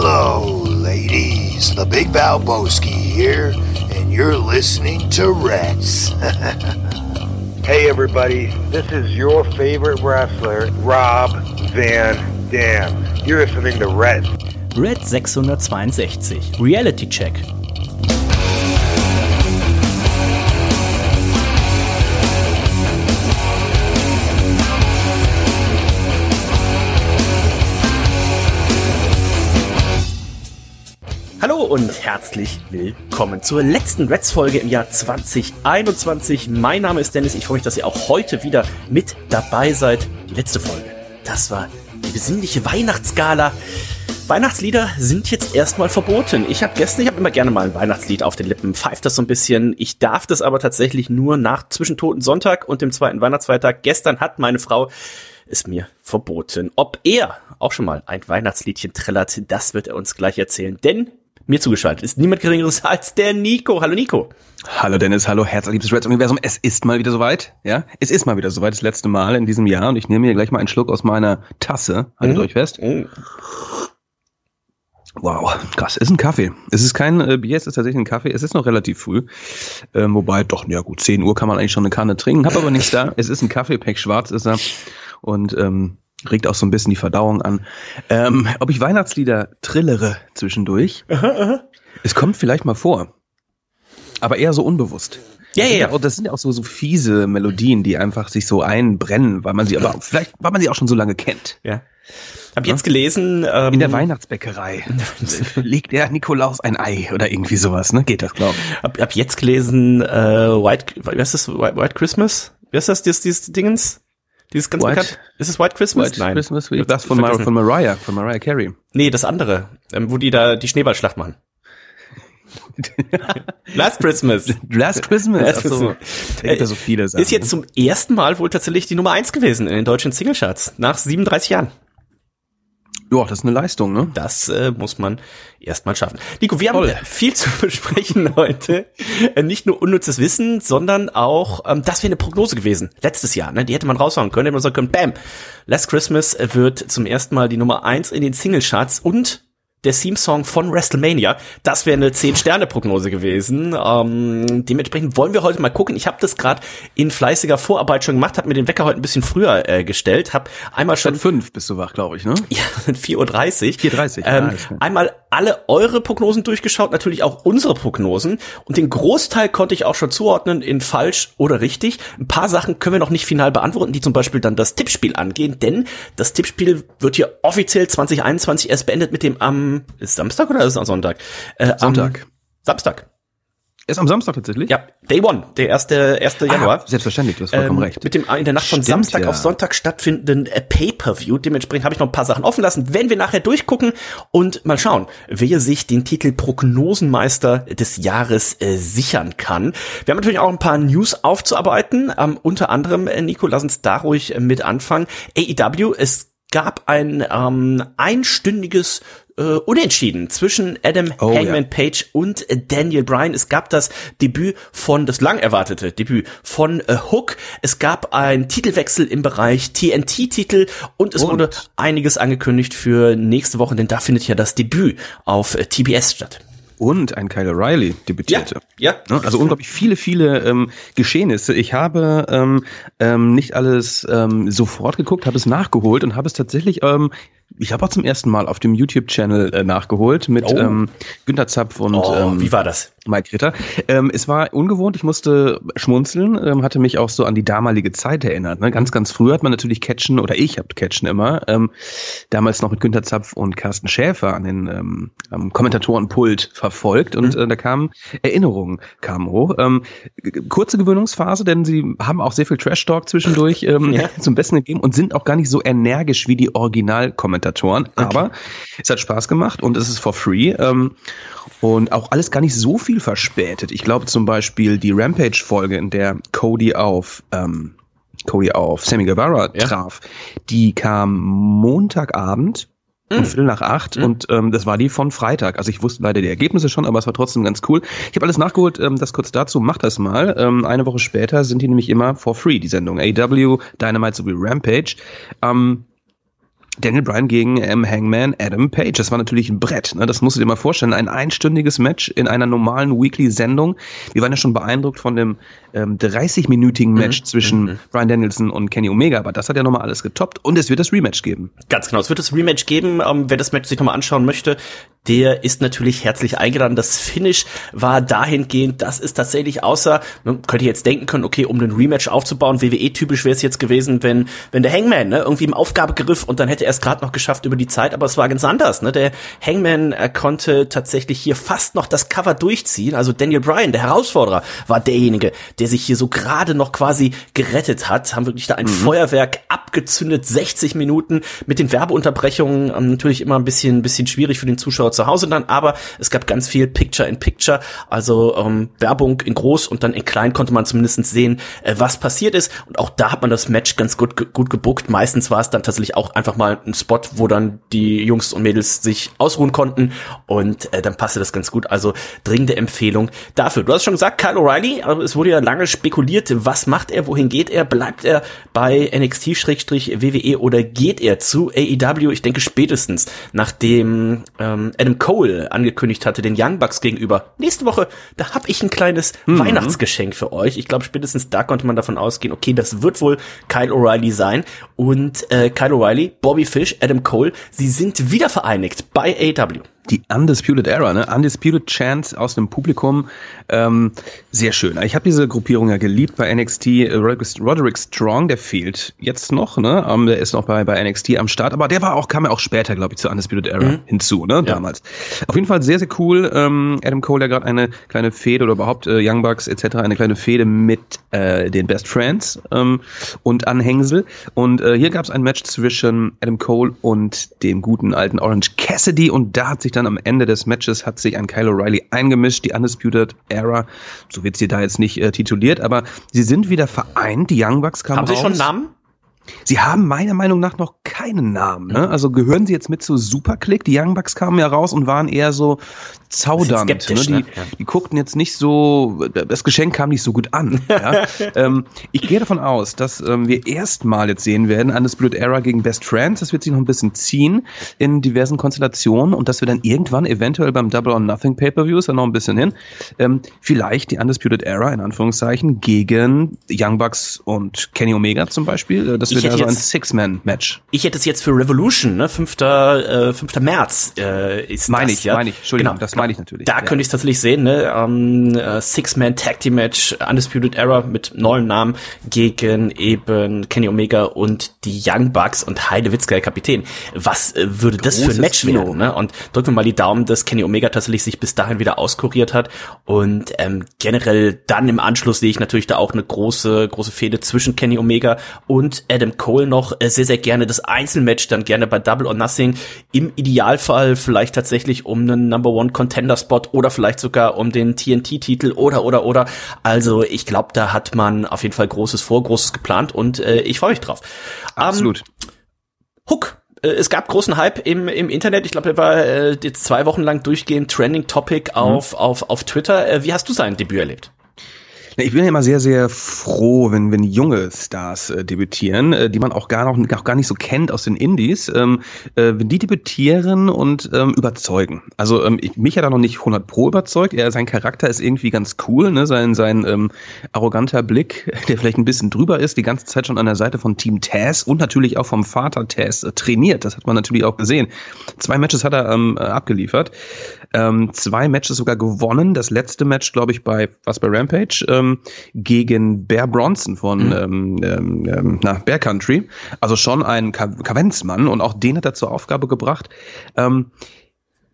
Hello, ladies. The Big Valboski here, and you're listening to Reds. Hey everybody, this is your favorite wrestler, Rob Van Dam. You're listening to Red. Red 662 Reality Check. Und herzlich willkommen zur letzten Reds-Folge im Jahr 2021. Mein Name ist Dennis. Ich freue mich, dass ihr auch heute wieder mit dabei seid. Die letzte Folge. Das war die besinnliche Weihnachtsgala. Weihnachtslieder sind jetzt erstmal verboten. Ich habe gestern, ich habe immer gerne mal ein Weihnachtslied auf den Lippen, pfeift das so ein bisschen. Ich darf das aber tatsächlich nur nach Zwischentoten Sonntag und dem zweiten Weihnachtsfeiertag. Gestern hat meine Frau es mir verboten. Ob er auch schon mal ein Weihnachtsliedchen trällert, das wird er uns gleich erzählen. Denn mir zugeschaltet ist niemand geringeres als der Nico. Hallo Nico. Hallo Dennis, hallo herzliebes Reds Universum. Es ist mal wieder soweit, ja? Es ist mal wieder soweit, das letzte Mal in diesem Jahr und ich nehme hier gleich mal einen Schluck aus meiner Tasse. Haltet Mhm. euch fest. Oh. Wow, krass. Ist ein Kaffee. Es ist kein äh, Bier, es ist tatsächlich ein Kaffee. Es ist noch relativ früh. Ähm, wobei, doch, ja gut, 10 Uhr kann man eigentlich schon eine Kanne trinken. Hab aber nichts da. Es ist ein Kaffee, Peck schwarz ist er. Und ähm, regt auch so ein bisschen die Verdauung an. Ähm, ob ich Weihnachtslieder trillere zwischendurch? Es kommt vielleicht mal vor. Aber eher so unbewusst. Ja, Das ja, sind ja. auch- Das sind ja auch so, so fiese Melodien, die einfach sich so einbrennen, weil man sie aber vielleicht, weil man sie auch schon so lange kennt. Ja. Hab jetzt gelesen, ähm, In der Weihnachtsbäckerei legt der Nikolaus ein Ei oder irgendwie sowas, ne? Geht das, glaube ich. hab, hab jetzt gelesen, äh, White, wie heißt das, White, White Christmas? Wie heißt das, dieses Dingens? Dieses ganz White- bekannt? Ist es White Christmas? White Christmas, wie das von, Mar von Mariah, von Mariah Carey. Nee, das andere, ähm, wo die da die Schneeballschlacht machen. Last Christmas. Last Christmas. Last so. Christmas. Gibt ja so viele Sachen. Ist jetzt zum ersten Mal wohl tatsächlich die Nummer eins gewesen in den deutschen Singlecharts. Nach 37 Jahren. Ja, das ist eine Leistung, ne? Das äh, muss man erstmal schaffen. Nico, wir Toll. haben viel zu besprechen heute. Äh, nicht nur unnützes Wissen, sondern auch, ähm, das wäre eine Prognose gewesen. Letztes Jahr, ne? Die hätte man raushauen können. Hätte man sagen können, bam, Last Christmas wird zum ersten Mal die Nummer eins in den Singlecharts und der Theme-Song von WrestleMania. Das wäre eine 10-Sterne-Prognose gewesen. Ähm, dementsprechend wollen wir heute mal gucken. Ich habe das gerade in fleißiger Vorarbeit schon gemacht, habe mir den Wecker heute ein bisschen früher äh, gestellt, habe einmal schon Schon fünf bist du wach, glaube ich, ne? ja, 4.30 Uhr. 4.30 Ähm, ja, einmal alle eure Prognosen durchgeschaut, natürlich auch unsere Prognosen. Und den Großteil konnte ich auch schon zuordnen in falsch oder richtig. Ein paar Sachen können wir noch nicht final beantworten, die zum Beispiel dann das Tippspiel angehen, denn das Tippspiel wird hier offiziell 2021 erst beendet mit dem am ist Samstag oder ist es am Sonntag? Äh, Sonntag. Am Samstag. Ist am Samstag tatsächlich? Ja, Day One, der erste, erste Januar. Ah, selbstverständlich, du hast vollkommen Ähm, recht. Mit dem in der Nacht von Stimmt, Samstag ja. auf Sonntag stattfindenden äh, Pay-per-View. Dementsprechend habe ich noch ein paar Sachen offen lassen. Wenn wir nachher durchgucken und mal schauen, wer sich den Titel Prognosenmeister des Jahres äh, sichern kann. Wir haben natürlich auch ein paar News aufzuarbeiten. Ähm, unter anderem, äh, Nico, lass uns da ruhig äh, mit anfangen. AEW, es gab ein ähm, einstündiges äh, Unentschieden zwischen Adam Oh, Hangman ja. Page und Daniel Bryan. Es gab das Debüt von, das lang erwartete Debüt von äh, Hook. Es gab einen Titelwechsel im Bereich TNT-Titel und es Und? wurde einiges angekündigt für nächste Woche, denn da findet ja das Debüt auf äh, TBS statt. Und ein Kyle O'Reilly debütierte. ja. Ne? Also unglaublich viele, viele ähm, Geschehnisse. Ich habe ähm, ähm, nicht alles ähm, sofort geguckt, habe es nachgeholt und habe es tatsächlich, ähm, ich habe auch zum ersten Mal auf dem YouTube-Channel äh, nachgeholt mit Oh. ähm, Günter Zapf und Oh, ähm, wie war das? Mike Ritter. Ähm, es war ungewohnt, ich musste schmunzeln, ähm, hatte mich auch so an die damalige Zeit erinnert. Ne? Ganz, ganz früh hat man natürlich Catchen, oder ich habe Catchen immer, ähm, damals noch mit Günter Zapf und Carsten Schäfer an den ähm, am Kommentatorenpult verfolgt und äh, da kamen Erinnerungen kamen hoch. Ähm, kurze Gewöhnungsphase, denn sie haben auch sehr viel Trash-Talk zwischendurch ähm, Ja. zum Besten gegeben und sind auch gar nicht so energisch wie die Originalkommentatoren. Aber es hat Spaß gemacht und es ist for free. Ähm, und auch alles gar nicht so viel verspätet. Ich glaube zum Beispiel die Rampage-Folge, in der Cody auf ähm, Cody auf Sammy Guevara Ja. traf, die kam Montagabend um Viertel nach acht und ähm, das war die von Freitag. Also ich wusste leider die Ergebnisse schon, aber es war trotzdem ganz cool. Ich habe alles nachgeholt, ähm, das kurz dazu, mach das mal. Ähm, eine Woche später sind die nämlich immer for free, die Sendung. AW, Dynamite sowie Rampage. Ähm, Daniel Bryan gegen ähm, Hangman Adam Page. Das war natürlich ein Brett. Ne? Das musst du dir mal vorstellen. Ein einstündiges Match in einer normalen Weekly-Sendung. Wir waren ja schon beeindruckt von dem ähm, 30-minütigen Match mhm. zwischen mhm. Bryan Danielson und Kenny Omega. Aber das hat ja nochmal alles getoppt. Und es wird das Rematch geben. Ganz genau. Es wird das Rematch geben. Ähm, wer das Match sich nochmal anschauen möchte, der ist natürlich herzlich eingeladen. Das Finish war dahingehend, dass es tatsächlich außer, man könnte jetzt denken können, okay, um den Rematch aufzubauen, WWE-typisch wäre es jetzt gewesen, wenn, wenn der Hangman ne, irgendwie im Aufgabegriff und dann hätte er es gerade noch geschafft über die Zeit, aber es war ganz anders. Ne? Der Hangman er konnte tatsächlich hier fast noch das Cover durchziehen. Also Daniel Bryan, der Herausforderer, war derjenige, der sich hier so gerade noch quasi gerettet hat. Haben wirklich da ein mhm. Feuerwerk abgezündet, 60 Minuten mit den Werbeunterbrechungen. Ähm, natürlich immer ein bisschen, bisschen schwierig für den Zuschauer zu Hause dann, aber es gab ganz viel Picture in Picture, also ähm, Werbung in groß und dann in klein konnte man zumindest sehen, äh, was passiert ist. Und auch da hat man das Match ganz gut, gut gebuckt. Meistens war es dann tatsächlich auch einfach mal ein Spot, wo dann die Jungs und Mädels sich ausruhen konnten und äh, dann passte das ganz gut. Also dringende Empfehlung dafür. Du hast schon gesagt, Kyle O'Reilly, aber es wurde ja lange spekuliert, was macht er, wohin geht er, bleibt er bei NXT-WWE oder geht er zu AEW? Ich denke spätestens, nachdem ähm, Adam Cole angekündigt hatte, den Young Bucks gegenüber. Nächste Woche, da habe ich ein kleines mhm. Weihnachtsgeschenk für euch. Ich glaube, spätestens da konnte man davon ausgehen, okay, das wird wohl Kyle O'Reilly sein. Und äh, Kyle O'Reilly, Bobby Fish, Adam Cole, sie sind wieder vereinigt bei AW die Undisputed Era, ne? Undisputed Chance aus dem Publikum. Ähm, sehr schön. Ich habe diese Gruppierung ja geliebt bei NXT. Roderick Strong, der fehlt jetzt noch, ne? Um, ähm, der ist noch bei, bei NXT am Start, aber der war auch, kam ja auch später, glaube ich, zur Undisputed Era mhm. hinzu, ne? Damals. Ja. Auf jeden Fall sehr, sehr cool. Ähm, Adam Cole, der gerade eine kleine Fehde oder überhaupt äh, Young Bucks etc., eine kleine Fehde mit äh, den Best Friends ähm, und Anhängsel. Und äh, hier gab es ein Match zwischen Adam Cole und dem guten alten Orange Cassidy und da hat sich dann am Ende des Matches hat sich ein Kyle O'Reilly eingemischt, die Undisputed Era, so wird sie da jetzt nicht äh, tituliert, aber sie sind wieder vereint, die Young Bucks kamen Haben raus. sie schon einen Namen? Sie haben meiner Meinung nach noch keinen Namen. Ne? Also gehören sie jetzt mit zu Superclick? Die Young Bucks kamen ja raus und waren eher so zaudernd. Ne? Die, ne? die, guckten jetzt nicht so, das Geschenk kam nicht so gut an. ja? ähm, ich gehe davon aus, dass ähm, wir erstmal jetzt sehen werden, Undisputed Era gegen Best Friends. Das wird sich noch ein bisschen ziehen in diversen Konstellationen und dass wir dann irgendwann eventuell beim Double or Nothing Pay-Per-View, ist ja noch ein bisschen hin, ähm, vielleicht die Undisputed Era in Anführungszeichen gegen Young Bucks und Kenny Omega zum Beispiel. Äh, das wird also ein Six-Man-Match. Ich hätte es jetzt für Revolution, ne? 5. Äh, 5. März äh, ist meine das, ich, ja. Meine ich, Entschuldigung, genau. das meine ich natürlich. Da ja. könnte ich es tatsächlich sehen, ne? Um, uh, Six-Man Tag Team Match, Undisputed Era mit neuem Namen gegen eben Kenny Omega und die Young Bucks und Heide Witzke, Kapitän. Was äh, würde Großes das für ein Match Kino. werden, ne? Und drücken wir mal die Daumen, dass Kenny Omega tatsächlich sich bis dahin wieder auskuriert hat und ähm, generell dann im Anschluss sehe ich natürlich da auch eine große, große Fehde zwischen Kenny Omega und Adam Cole noch äh, sehr, sehr gerne das Einzelmatch dann gerne bei Double or Nothing. Im Idealfall vielleicht tatsächlich um einen Number One Contender Spot oder vielleicht sogar um den TNT-Titel oder, oder, oder. Also ich glaube, da hat man auf jeden Fall Großes vor, Großes geplant und äh, ich freue mich drauf. Absolut. Um, Hook äh, es gab großen Hype im, im Internet. Ich glaube, er war äh, jetzt zwei Wochen lang durchgehend Trending Topic auf, mhm. auf, auf Twitter. Äh, wie hast du sein Debüt erlebt? Ich bin ja immer sehr, sehr froh, wenn, wenn junge Stars äh, debütieren, äh, die man auch gar, noch, auch gar nicht so kennt aus den Indies, ähm, äh, wenn die debütieren und ähm, überzeugen. Also ähm, ich, mich hat er noch nicht 100 pro überzeugt. Er, sein Charakter ist irgendwie ganz cool, ne? sein, sein ähm, arroganter Blick, der vielleicht ein bisschen drüber ist, die ganze Zeit schon an der Seite von Team Taz und natürlich auch vom Vater Taz äh, trainiert. Das hat man natürlich auch gesehen. Zwei Matches hat er ähm, äh, abgeliefert. Ähm, zwei Matches sogar gewonnen. Das letzte Match, glaube ich, bei was bei Rampage. Ähm, ähm, gegen Bear Bronson von mhm. ähm, ähm, ähm na, Bear Country. Also schon ein Kavenzmann und auch den hat er zur Aufgabe gebracht. Ähm,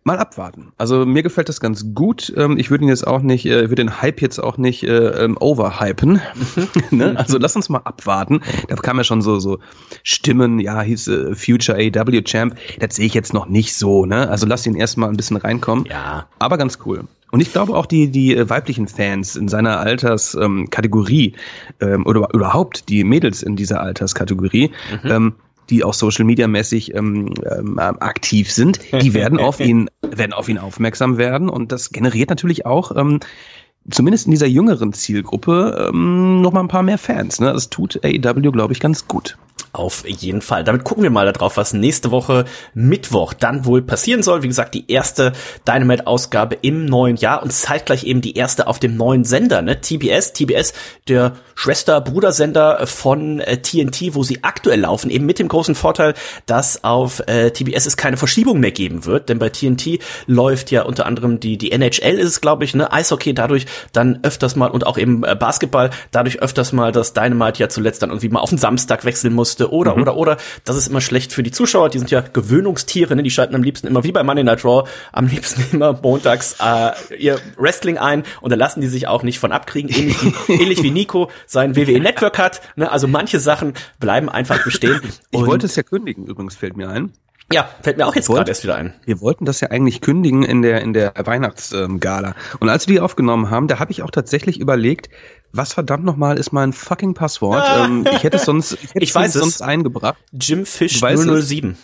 mal abwarten. Also mir gefällt das ganz gut. Ähm, ich würde ihn jetzt auch nicht, äh, würde den Hype jetzt auch nicht äh, ähm, overhypen. ne? Also lass uns mal abwarten. Da kam ja schon so so Stimmen, ja, hieß äh, Future AW Champ. Das sehe ich jetzt noch nicht so. Ne? Also lass ihn erstmal ein bisschen reinkommen. Ja. Aber ganz cool. Und ich glaube auch die, die äh, weiblichen Fans in seiner Alterskategorie ähm, ähm, oder überhaupt die Mädels in dieser Alterskategorie, mhm. ähm, die auch Social Media mäßig ähm, ähm, aktiv sind, die werden auf ihn werden auf ihn aufmerksam werden und das generiert natürlich auch ähm, zumindest in dieser jüngeren Zielgruppe ähm, noch mal ein paar mehr Fans. Ne? Das tut AEW, glaube ich, ganz gut. Auf jeden Fall. Damit gucken wir mal darauf, was nächste Woche Mittwoch dann wohl passieren soll. Wie gesagt, die erste Dynamite-Ausgabe im neuen Jahr und zeitgleich eben die erste auf dem neuen Sender, ne? TBS. TBS, der Schwester-Brudersender von äh, TNT, wo sie aktuell laufen, eben mit dem großen Vorteil, dass auf äh, TBS es keine Verschiebung mehr geben wird, denn bei TNT läuft ja unter anderem die, die NHL ist es, glaube ich, ne? Eishockey dadurch dann öfters mal und auch eben äh, Basketball dadurch öfters mal, dass Dynamite ja zuletzt dann irgendwie mal auf den Samstag wechseln musste oder, mhm. oder, oder. Das ist immer schlecht für die Zuschauer. Die sind ja Gewöhnungstiere, ne? Die schalten am liebsten immer wie bei Monday Night Raw am liebsten immer montags äh, ihr Wrestling ein und da lassen die sich auch nicht von abkriegen. Ähnlich wie, ähnlich wie Nico sein WWE Network hat. Ne? Also manche Sachen bleiben einfach bestehen. ich wollte es ja kündigen, übrigens fällt mir ein. Ja, fällt mir auch jetzt gerade erst wieder ein. Wir wollten das ja eigentlich kündigen in der in der Weihnachtsgala. Und als wir die aufgenommen haben, da habe ich auch tatsächlich überlegt, was verdammt nochmal ist mein fucking Passwort? Ah. ähm, ich hätte es sonst, ich hätte ich weiß sonst eingebracht. Jim Fish 007.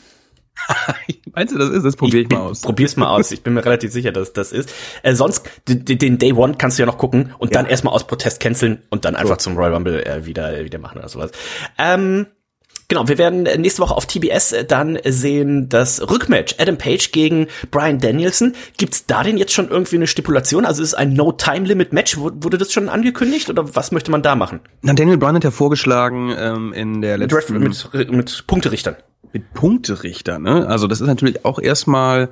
Meinst du, das ist? Das probiere ich, ich mal aus. Probier's mal aus. Ich bin mir relativ sicher, dass das ist. Äh, sonst, den Day One kannst du ja noch gucken und ja. dann erstmal aus Protest canceln und dann einfach so. zum Royal Rumble äh, wieder, wieder machen oder sowas. Ähm, Genau, wir werden nächste Woche auf TBS dann sehen das Rückmatch Adam Page gegen Brian Danielson. Gibt's da denn jetzt schon irgendwie eine Stipulation? Also ist es ein No-Time-Limit-Match? Wurde das schon angekündigt oder was möchte man da machen? Na, Daniel Bryan hat ja vorgeschlagen ähm, in der letzten... Mit, mit, mit Punkterichtern. Mit Punkterichtern, ne? Also das ist natürlich auch erstmal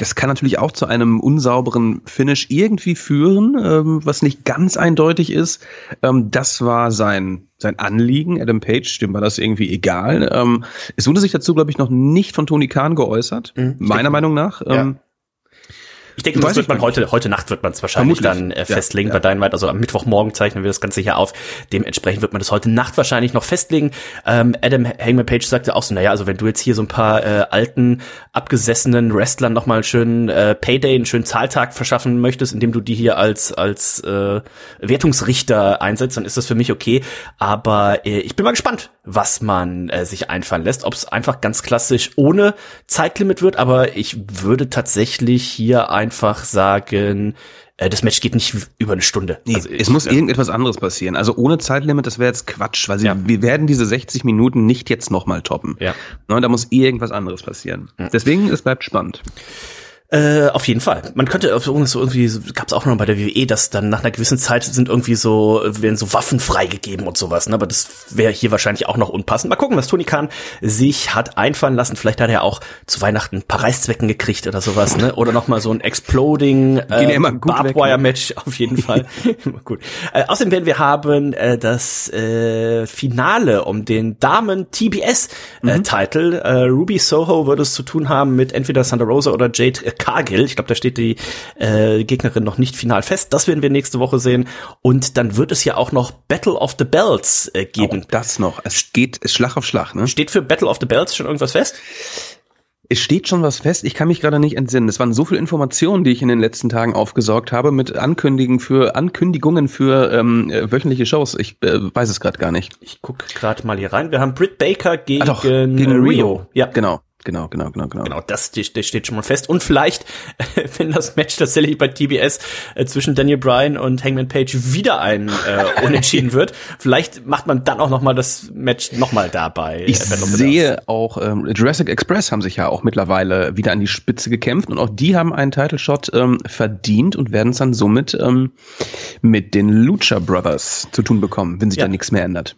das kann natürlich auch zu einem unsauberen Finish irgendwie führen, ähm, was nicht ganz eindeutig ist. Ähm, das war sein, sein Anliegen. Adam Page, dem war das irgendwie egal. Ähm, es wurde sich dazu, glaube ich, noch nicht von Tony Khan geäußert, mhm, meiner Meinung nach. Ja. Ich denke, das wird man heute, heute Nacht wird man es wahrscheinlich Vermutlich. dann äh, festlegen ja, ja. bei Dynamite. Also am Mittwochmorgen zeichnen wir das Ganze hier auf. Dementsprechend wird man das heute Nacht wahrscheinlich noch festlegen. Ähm, Adam Hangman Page sagte auch so, naja, also wenn du jetzt hier so ein paar äh, alten, abgesessenen Wrestlern nochmal einen schönen äh, Payday, einen schönen Zahltag verschaffen möchtest, indem du die hier als, als äh, Wertungsrichter einsetzt, dann ist das für mich okay. Aber äh, ich bin mal gespannt, was man äh, sich einfallen lässt. Ob es einfach ganz klassisch ohne Zeitlimit wird, aber ich würde tatsächlich hier ein einfach sagen, äh, das Match geht nicht über eine Stunde. Nee, also es muss ja. irgendetwas anderes passieren. Also ohne Zeitlimit, das wäre jetzt Quatsch, weil sie, ja. wir werden diese 60 Minuten nicht jetzt nochmal toppen. Ja. Ne, da muss irgendwas anderes passieren. Mhm. Deswegen, es bleibt spannend. Äh, auf jeden Fall. Man könnte so irgendwie, gab es auch noch bei der WWE, dass dann nach einer gewissen Zeit sind irgendwie so, werden so Waffen freigegeben und sowas, ne? aber das wäre hier wahrscheinlich auch noch unpassend. Mal gucken, was Tony Khan sich hat einfallen lassen. Vielleicht hat er auch zu Weihnachten ein paar Reißzwecken gekriegt oder sowas, ne? Oder nochmal so ein Exploding äh, Barbwire-Match auf jeden Fall. gut. Äh, außerdem werden wir haben äh, das äh, Finale um den Damen TBS äh, mhm. Title. Äh, Ruby Soho würde es zu tun haben mit entweder Sandra Rosa oder Jade Cargill. Ich glaube, da steht die äh, Gegnerin noch nicht final fest. Das werden wir nächste Woche sehen. Und dann wird es ja auch noch Battle of the Bells äh, geben. Auch das noch. Es geht Schlag auf Schlag. Ne? Steht für Battle of the Bells schon irgendwas fest? Es steht schon was fest. Ich kann mich gerade nicht entsinnen. Es waren so viele Informationen, die ich in den letzten Tagen aufgesaugt habe mit Ankündigungen für Ankündigungen für ähm, äh, wöchentliche Shows. Ich äh, weiß es gerade gar nicht. Ich gucke gerade mal hier rein. Wir haben Britt Baker gegen, ah, doch, gegen Rio. Rio. Ja, genau. Genau, genau, genau, genau. Genau, das, das steht schon mal fest. Und vielleicht, wenn das Match tatsächlich bei TBS äh, zwischen Daniel Bryan und Hangman Page wieder ein äh, Unentschieden wird, vielleicht macht man dann auch noch mal das Match noch mal dabei. Ich äh, sehe auch, ähm, Jurassic Express haben sich ja auch mittlerweile wieder an die Spitze gekämpft und auch die haben einen Title Shot ähm, verdient und werden es dann somit ähm, mit den Lucha Brothers zu tun bekommen, wenn sich ja. da nichts mehr ändert.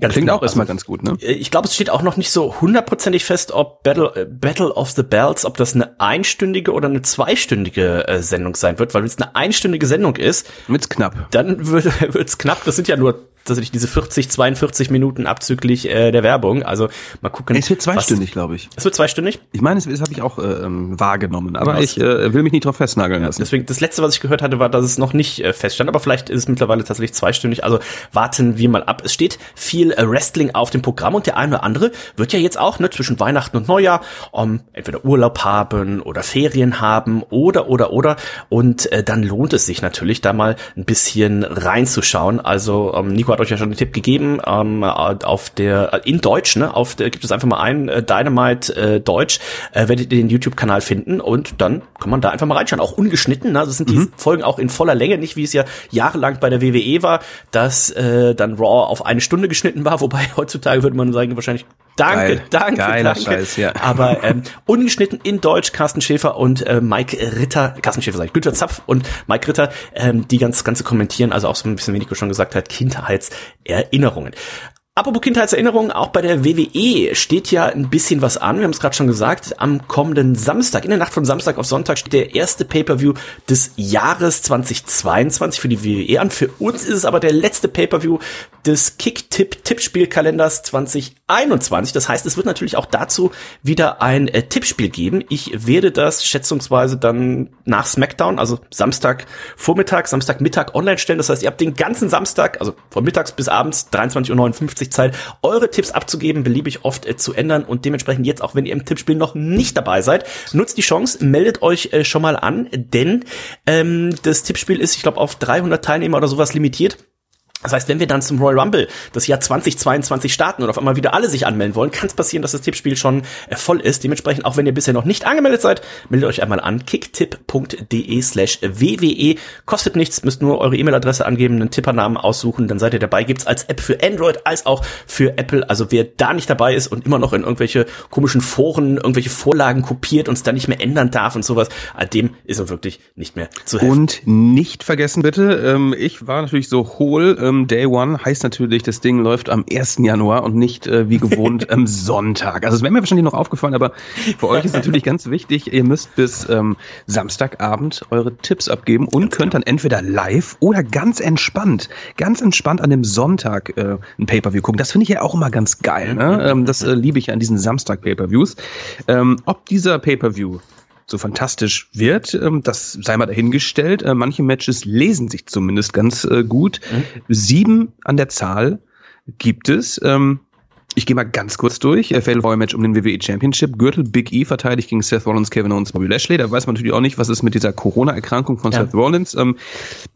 Ganz Klingt genau. auch erstmal also, ganz gut, ne? Äh, ich glaube, es steht auch noch nicht so hundertprozentig fest, ob Battle, äh, Battle of the Bells, ob das eine einstündige oder eine zweistündige äh, Sendung sein wird, weil wenn es eine einstündige Sendung ist, wird's knapp. Dann wird wird's knapp. Das sind ja nur tatsächlich diese 40, 42 Minuten abzüglich äh, der Werbung. Also mal gucken. Es wird zweistündig, glaube ich. Es wird zweistündig? Ich meine, das, das habe ich auch äh, ähm, wahrgenommen, aber genau. ich äh, will mich nicht drauf festnageln lassen. Deswegen, das letzte, was ich gehört hatte, war, dass es noch nicht äh, feststand, aber vielleicht ist es mittlerweile tatsächlich zweistündig. Also warten wir mal ab. Es steht viel äh, Wrestling auf dem Programm und der eine oder andere wird ja jetzt auch ne, zwischen Weihnachten und Neujahr um, entweder Urlaub haben oder Ferien haben oder oder oder und äh, dann lohnt es sich natürlich da mal ein bisschen reinzuschauen. Also ähm, Nico hat euch ja schon den Tipp gegeben, ähm, auf der, in Deutsch, ne, auf der, gibt es einfach mal ein, äh, Dynamite äh, Deutsch, äh, werdet ihr den YouTube-Kanal finden und dann kann man da einfach mal reinschauen. Auch ungeschnitten, ne? also sind die mhm. Folgen auch in voller Länge, nicht wie es ja jahrelang bei der WWE war, dass äh, dann Raw auf eine Stunde geschnitten war, wobei heutzutage würde man sagen, wahrscheinlich Danke, Geil. danke, Geiler danke. Scheiß, ja. Aber ähm, ungeschnitten in Deutsch Carsten Schäfer und äh, Mike Ritter, Carsten Schäfer sag ich, Günther Zapf und Mike Ritter, ähm, die ganz ganze kommentieren, also auch so ein bisschen, wie Nico schon gesagt hat, Kindheitserinnerungen. Apropos Kindheitserinnerungen, auch bei der WWE steht ja ein bisschen was an. Wir haben es gerade schon gesagt. Am kommenden Samstag, in der Nacht von Samstag auf Sonntag, steht der erste Pay-per-View des Jahres 2022 für die WWE an. Für uns ist es aber der letzte Pay-per-View des Kick-Tipp-Tippspielkalenders 2021. Das heißt, es wird natürlich auch dazu wieder ein äh, Tippspiel geben. Ich werde das schätzungsweise dann nach SmackDown, also Samstag Vormittag, Samstag Mittag online stellen. Das heißt, ihr habt den ganzen Samstag, also von mittags bis abends 23.59 Uhr Zeit, eure Tipps abzugeben, beliebig oft äh, zu ändern und dementsprechend jetzt, auch wenn ihr im Tippspiel noch nicht dabei seid, nutzt die Chance, meldet euch äh, schon mal an, denn ähm, das Tippspiel ist, ich glaube, auf 300 Teilnehmer oder sowas limitiert. Das heißt, wenn wir dann zum Royal Rumble das Jahr 2022 starten und auf einmal wieder alle sich anmelden wollen, kann es passieren, dass das Tippspiel schon äh, voll ist. Dementsprechend, auch wenn ihr bisher noch nicht angemeldet seid, meldet euch einmal an kicktipp.de slash WWE. Kostet nichts, müsst nur eure E-Mail-Adresse angeben, einen Tippernamen aussuchen, dann seid ihr dabei. Gibt's als App für Android als auch für Apple. Also wer da nicht dabei ist und immer noch in irgendwelche komischen Foren, irgendwelche Vorlagen kopiert und es dann nicht mehr ändern darf und sowas, dem ist er wirklich nicht mehr zu helfen. Und nicht vergessen bitte, ähm, ich war natürlich so hohl, ähm, Day One heißt natürlich, das Ding läuft am 1. Januar und nicht äh, wie gewohnt am Sonntag. Also es wäre mir wahrscheinlich noch aufgefallen, aber für euch ist natürlich ganz wichtig, ihr müsst bis ähm, Samstagabend eure Tipps abgeben und könnt dann entweder live oder ganz entspannt, ganz entspannt an dem Sonntag äh, ein Pay-Per-View gucken. Das finde ich ja auch immer ganz geil. Ne? Ähm, das äh, liebe ich an diesen Samstag-Pay-Per-Views. Ähm, ob dieser Pay-Per-View so fantastisch wird, ähm, das sei mal dahingestellt. Äh, manche Matches lesen sich zumindest ganz äh, gut. Mhm. Sieben an der Zahl gibt es. Ähm, ich gehe mal ganz kurz durch. Fatal Royal Match um den WWE Championship. Gürtel Big E verteidigt gegen Seth Rollins, Kevin Owens, Bobby Lashley. Da weiß man natürlich auch nicht, was ist mit dieser Corona-Erkrankung von ja. Seth Rollins. Ähm,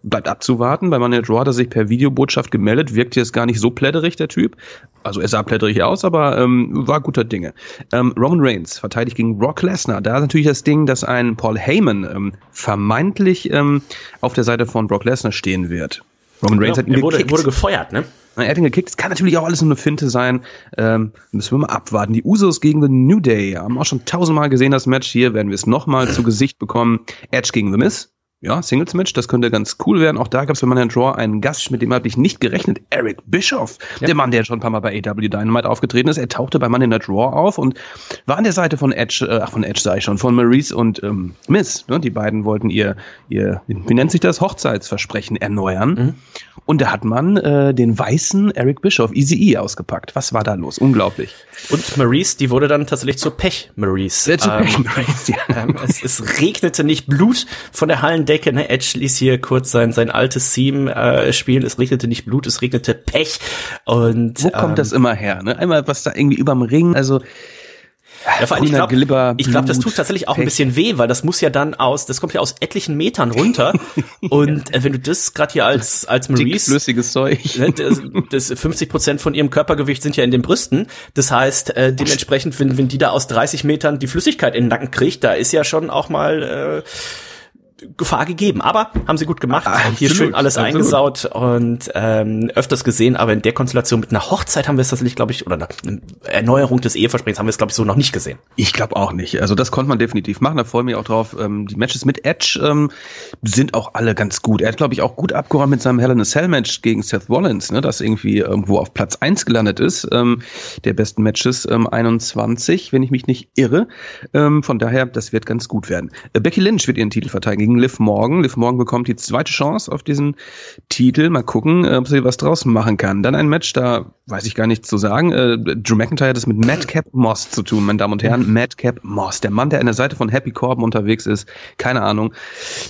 bleibt abzuwarten. Bei Money Draw hat er sich per Videobotschaft gemeldet. Wirkt jetzt gar nicht so plätterig, der Typ. Also er sah plätterig aus, aber ähm, war guter Dinge. Ähm, Roman Reigns verteidigt gegen Brock Lesnar. Da ist natürlich das Ding, dass ein Paul Heyman ähm, vermeintlich ähm, auf der Seite von Brock Lesnar stehen wird. Roman Reigns ja, hat ihn er wurde, wurde gefeuert, ne? Er hat ihn gekickt. Es kann natürlich auch alles nur eine Finte sein. Ähm, müssen wir mal abwarten. Die Usos gegen The New Day haben auch schon tausendmal gesehen, das Match. Hier werden wir es nochmal zu Gesicht bekommen. Edge gegen The Miz ja, Singles-Match, das könnte ganz cool werden. Auch da gab es für Money Draw einen Gast, mit dem habe ich nicht gerechnet, Eric Bischoff, ja. der Mann, der schon ein paar Mal bei AW Dynamite aufgetreten ist. Er tauchte bei Money Draw auf und war an der Seite von Edge, äh, ach von Edge sage ich schon, von Maurice und ähm, Miss. Ne? Die beiden wollten ihr, ihr, wie nennt sich das, Hochzeitsversprechen erneuern. Mhm. Und da hat man äh, den weißen Eric Bischoff, Easy E, ausgepackt. Was war da los? Unglaublich. Und Maurice, die wurde dann tatsächlich zur Pech Maurice. Ähm, Pech Maurice ja. ähm, es, es regnete nicht Blut von der Hallen Decke, ne? Edge ließ hier kurz sein, sein altes Theme äh, spielen. Es regnete nicht Blut, es regnete Pech. Und wo kommt ähm, das immer her? Ne? Einmal was da irgendwie überm Ring, also ja, vor allem, ich glaube, glaub, das tut tatsächlich auch Pech. ein bisschen weh, weil das muss ja dann aus, das kommt ja aus etlichen Metern runter. und äh, wenn du das gerade hier als, als Maurice. Flüssiges Zeug. Ne, das, das 50 Prozent von ihrem Körpergewicht sind ja in den Brüsten. Das heißt, äh, dementsprechend, wenn, wenn die da aus 30 Metern die Flüssigkeit in den Nacken kriegt, da ist ja schon auch mal, äh, Gefahr gegeben. Aber haben sie gut gemacht. Ah, Hier schön alles absolut. eingesaut und ähm, öfters gesehen, aber in der Konstellation mit einer Hochzeit haben wir es tatsächlich, glaube ich, oder eine Erneuerung des Eheversprechens haben wir es, glaube ich, so noch nicht gesehen. Ich glaube auch nicht. Also das konnte man definitiv machen. Da freue ich mich auch drauf. Ähm, die Matches mit Edge ähm, sind auch alle ganz gut. Er hat, glaube ich, auch gut abgeräumt mit seinem Hell in a Cell Match gegen Seth Rollins, ne, das irgendwie irgendwo auf Platz eins gelandet ist, ähm, der besten Matches ähm, 21, wenn ich mich nicht irre. Ähm, von daher, das wird ganz gut werden. Äh, Becky Lynch wird ihren Titel verteidigen gegen Liv Morgan. Liv Morgan bekommt die zweite Chance auf diesen Titel. Mal gucken, äh, ob sie was draus machen kann. Dann ein Match, da weiß ich gar nichts zu sagen. Äh, Drew McIntyre hat es mit Madcap Moss zu tun, meine Damen und Herren. Madcap Moss, der Mann, der an der Seite von Happy Corbin unterwegs ist. Keine Ahnung,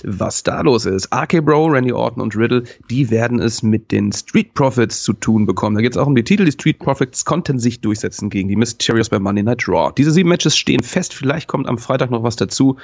was da los ist. RK Bro, Randy Orton und Riddle, die werden es mit den Street Profits zu tun bekommen. Da geht es auch um die Titel. Die Street Profits konnten sich durchsetzen gegen die Mysterious bei Monday Night Raw. Diese sieben Matches stehen fest. Vielleicht kommt am Freitag noch was dazu.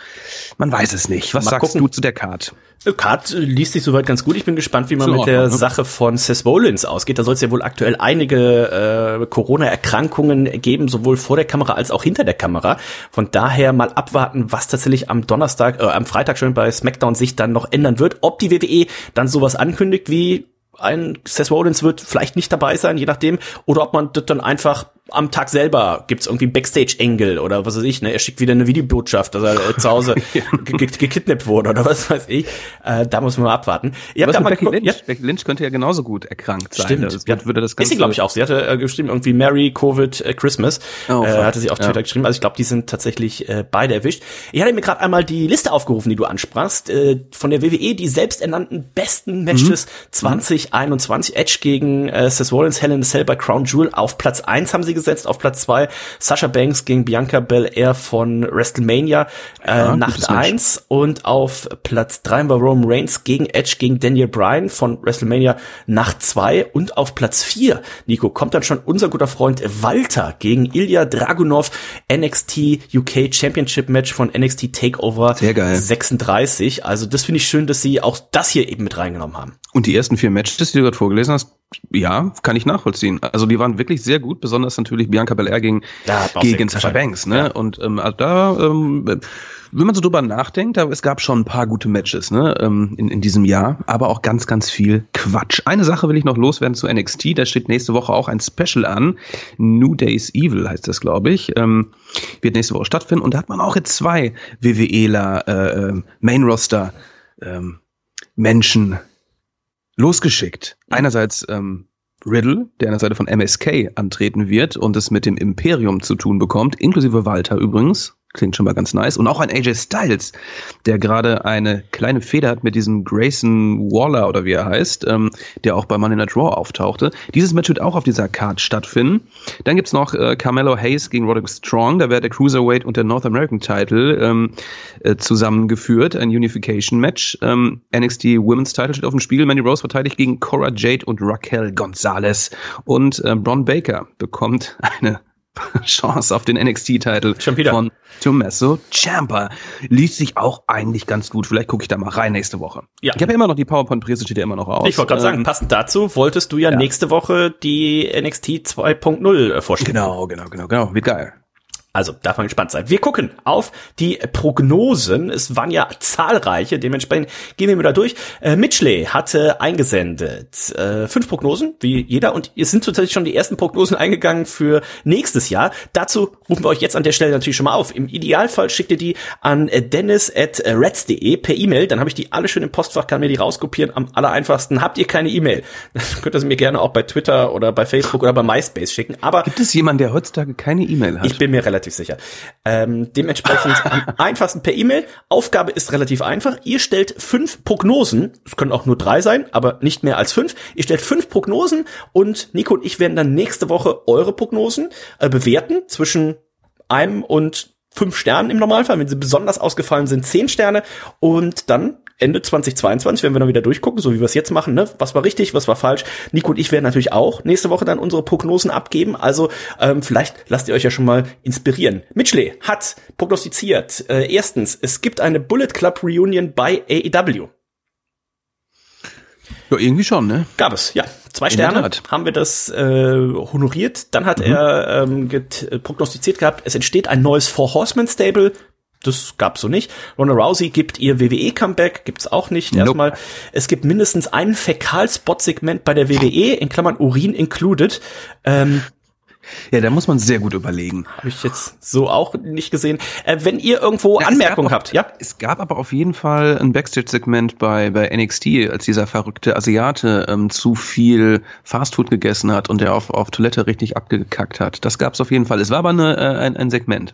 Man weiß es nicht. Was Mal sagst gucken, du zu der Card? Card liest sich soweit ganz gut. Ich bin gespannt, wie man so mit der ne? Sache von Seth Rollins ausgeht. Da soll es ja wohl aktuell einige äh, Corona-Erkrankungen geben, sowohl vor der Kamera als auch hinter der Kamera. Von daher mal abwarten, was tatsächlich am Donnerstag, äh, am Freitag schon bei SmackDown sich dann noch ändern wird. Ob die WWE dann sowas ankündigt wie ein Seth Rollins wird vielleicht nicht dabei sein, je nachdem, oder ob man das dann einfach am Tag selber gibt's irgendwie Backstage-Engel oder was weiß ich, ne? Er schickt wieder eine Videobotschaft, dass er äh, zu Hause gekidnappt wurde oder was weiß ich. Äh, da muss man mal abwarten. Ihr habt da mal Becky Lynch? Ja? Becky Lynch könnte ja genauso gut erkrankt sein. Stimmt. Das ja. würde das Ganze ist sie, glaube ich, auch. Sie hatte äh, geschrieben, irgendwie Merry Covid äh, Christmas. Oh, äh, hatte sie auf Twitter ja. geschrieben. Also ich glaube, die sind tatsächlich äh, beide erwischt. Ich hatte mir gerade einmal die Liste aufgerufen, die du ansprachst, äh, von der WWE, die selbsternannten besten Matches mhm. 2021. Edge gegen äh, Seth Rollins, Hell in a Cell bei Crown Jewel auf Platz eins haben sie gesetzt auf Platz zwei Sasha Banks gegen Bianca Belair von WrestleMania äh, ja, Nacht eins und auf Platz drei war Roman Reigns gegen Edge gegen Daniel Bryan von WrestleMania Nacht zwei und auf Platz vier Nico, kommt dann schon unser guter Freund Walter gegen Ilya Dragunov NXT UK Championship Match von NXT Takeover Sehr geil. 36. Also das finde ich schön, dass sie auch das hier eben mit reingenommen haben. Und die ersten vier Matches, die du gerade vorgelesen hast, ja, kann ich nachvollziehen. Also die waren wirklich sehr gut, besonders natürlich Bianca Belair gegen, ja, gegen Sasha Banks. Ne? Ja. Und ähm, also da, ähm, wenn man so drüber nachdenkt, da, es gab schon ein paar gute Matches ne, ähm, in, in diesem Jahr, aber auch ganz, ganz viel Quatsch. Eine Sache will ich noch loswerden zu NXT, da steht nächste Woche auch ein Special an. New Days Evil heißt das, glaube ich. Ähm, wird nächste Woche stattfinden. Und da hat man auch jetzt zwei WWEler äh, äh, Main-Roster ähm, Menschen losgeschickt. Einerseits ähm, Riddle, der an der Seite von MSK antreten wird und es mit dem Imperium zu tun bekommt, inklusive Walter übrigens, Klingt schon mal ganz nice. Und auch ein AJ Styles, der gerade eine kleine Feder hat mit diesem Grayson Waller oder wie er heißt, ähm, der auch bei Money Night Raw auftauchte. Dieses Match wird auch auf dieser Card stattfinden. Dann gibt's noch äh, Carmelo Hayes gegen Roderick Strong. Da wird der Cruiserweight und der North American Title ähm, äh, zusammengeführt. Ein Unification Match. Ähm, NXT Women's Title steht auf dem Spiel. Mandy Rose verteidigt gegen Cora Jade und Raquel Gonzalez. Und äh, Bron Baker bekommt eine Chance auf den NXT-Titel von Tommaso Ciampa. Liest sich auch eigentlich ganz gut. Vielleicht gucke ich da mal rein nächste Woche. Ja. Ich habe ja immer noch die PowerPoint-Präse, steht ja immer noch aus. Ich wollte gerade ähm, sagen, passend dazu wolltest du ja, ja, nächste Woche die NXT 2.0 vorstellen. Genau, genau, genau, genau. Wird geil. Also darf man gespannt sein. Wir gucken auf die Prognosen. Es waren ja zahlreiche, dementsprechend gehen wir mal da durch. Äh, Mitchley hatte eingesendet äh, fünf Prognosen, wie jeder, und es sind tatsächlich schon die ersten Prognosen eingegangen für nächstes Jahr. Dazu rufen wir euch jetzt an der Stelle natürlich schon mal auf. Im Idealfall schickt ihr die an dennis.reds.de per E-Mail, dann habe ich die alle schön im Postfach, kann mir die rauskopieren. Am aller einfachsten habt ihr keine E-Mail. Dann könnt ihr sie mir gerne auch bei Twitter oder bei Facebook oder bei MySpace schicken. Aber gibt es jemanden, der heutzutage keine E-Mail hat? Ich bin mir relativ relativ sicher. Ähm, dementsprechend am einfachsten per E-Mail. Aufgabe ist relativ einfach. Ihr stellt fünf Prognosen, es können auch nur drei sein, aber nicht mehr als fünf. Ihr stellt fünf Prognosen und Nico und ich werden dann nächste Woche eure Prognosen äh, bewerten zwischen einem und fünf Sternen im Normalfall. Wenn sie besonders ausgefallen sind, zehn Sterne. Und dann Ende 2022 werden wir dann wieder durchgucken, so wie wir es jetzt machen, ne? Was war richtig, was war falsch. Nico und ich werden natürlich auch nächste Woche dann unsere Prognosen abgeben. Also ähm, vielleicht lasst ihr euch ja schon mal inspirieren. Mitchley hat prognostiziert. Äh, erstens, es gibt eine Bullet Club Reunion bei AEW. Ja, irgendwie schon, ne? Gab es, ja. Zwei Sterne haben wir das äh, honoriert. Dann hat mhm. er ähm, get, äh, prognostiziert gehabt, es entsteht ein neues Four Horsemen Stable das gab's so nicht. Ronda Rousey gibt ihr WWE-Comeback, gibt's auch nicht. Nope. Erstmal, es gibt mindestens ein Fäkal-Spot-Segment bei der WWE, in Klammern Urin included. Ähm, ja, da muss man sehr gut überlegen. Habe ich jetzt so auch nicht gesehen. Äh, wenn ihr irgendwo ja, Anmerkungen habt, ja? Es gab aber auf jeden Fall ein Backstage-Segment bei, bei NXT, als dieser verrückte Asiate ähm, zu viel Fastfood gegessen hat und der auf, auf Toilette richtig abgekackt hat. Das gab's auf jeden Fall. Es war aber eine, äh, ein, ein Segment.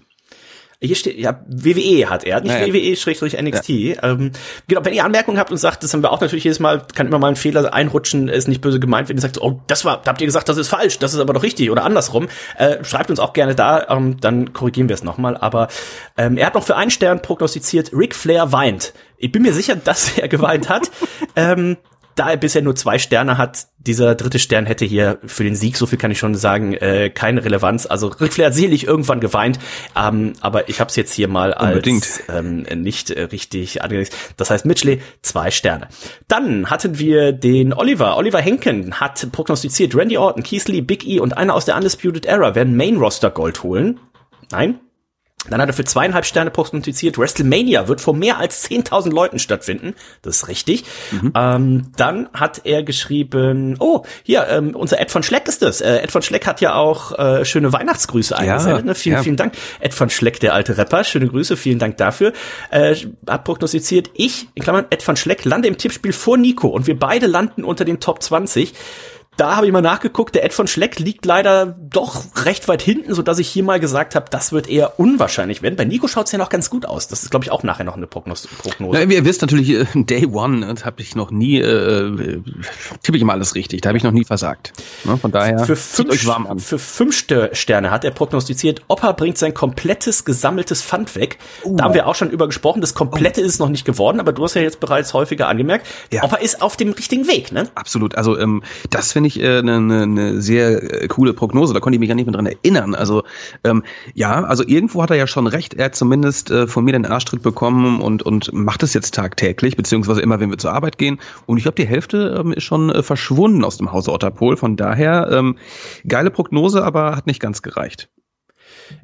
Hier steht, ja, WWE hat er, nicht naja. WWE-NXT. Ja. Ähm, genau, wenn ihr Anmerkungen habt und sagt, das haben wir auch natürlich jedes Mal, kann immer mal ein Fehler einrutschen, ist nicht böse gemeint, wenn ihr sagt, oh, das war, da habt ihr gesagt, das ist falsch, das ist aber doch richtig oder andersrum. Äh, schreibt uns auch gerne da, ähm, dann korrigieren wir es nochmal. Aber ähm, er hat noch für einen Stern prognostiziert, Ric Flair weint. Ich bin mir sicher, dass er geweint hat. ähm, da er bisher nur zwei Sterne hat, dieser dritte Stern hätte hier für den Sieg, so viel kann ich schon sagen, äh, keine Relevanz. Also Ric Flair hat sicherlich irgendwann geweint, ähm, aber ich habe es jetzt hier mal als ähm, nicht äh, richtig angelegt. Das heißt, Mitchley, zwei Sterne. Dann hatten wir den Oliver. Oliver Henken hat prognostiziert, Randy Orton, Keith Lee, Big E und einer aus der Undisputed Era werden Main Roster Gold holen. Nein, dann hat er für zweieinhalb Sterne prognostiziert, WrestleMania wird vor mehr als 10.000 Leuten stattfinden. Das ist richtig. Mhm. Ähm, dann hat er geschrieben, oh, hier, ähm, unser Ed von Schleck ist das. Äh, Ed von Schleck hat ja auch äh, schöne Weihnachtsgrüße eingesendet. Ne? Vielen, ja. vielen Dank. Ed von Schleck, der alte Rapper, schöne Grüße, vielen Dank dafür. Äh, hat prognostiziert, ich, in Klammern, Ed von Schleck, lande im Tippspiel vor Nico und wir beide landen unter den Top 20 da habe ich mal nachgeguckt, der Ed von Schleck liegt leider doch recht weit hinten, so dass ich hier mal gesagt habe, das wird eher unwahrscheinlich werden. Bei Nico schaut es ja noch ganz gut aus. Das ist, glaube ich, auch nachher noch eine Prognose. Prognose. Na, ihr wisst natürlich, äh, Day One äh, habe ich noch nie, äh, tippe ich immer alles richtig. Da habe ich noch nie versagt. Ne? Von daher für fünf, euch warm an. Für fünf Sterne hat er prognostiziert, Opa bringt sein komplettes gesammeltes Pfand weg. Uh. Da haben wir auch schon über gesprochen. Das komplette oh. ist noch nicht geworden, aber du hast ja jetzt bereits häufiger angemerkt, ja. Opa ist auf dem richtigen Weg. Ne? Absolut. Also ähm, das finde ich eine äh, ne, ne sehr äh, coole Prognose. Da konnte ich mich gar nicht mehr dran erinnern. Also ähm, ja, also irgendwo hat er ja schon recht. Er hat zumindest äh, von mir den Arschtritt bekommen und und macht es jetzt tagtäglich, beziehungsweise immer, wenn wir zur Arbeit gehen. Und ich glaube, die Hälfte ähm, ist schon äh, verschwunden aus dem Hause Otterpol. Von daher ähm, geile Prognose, aber hat nicht ganz gereicht.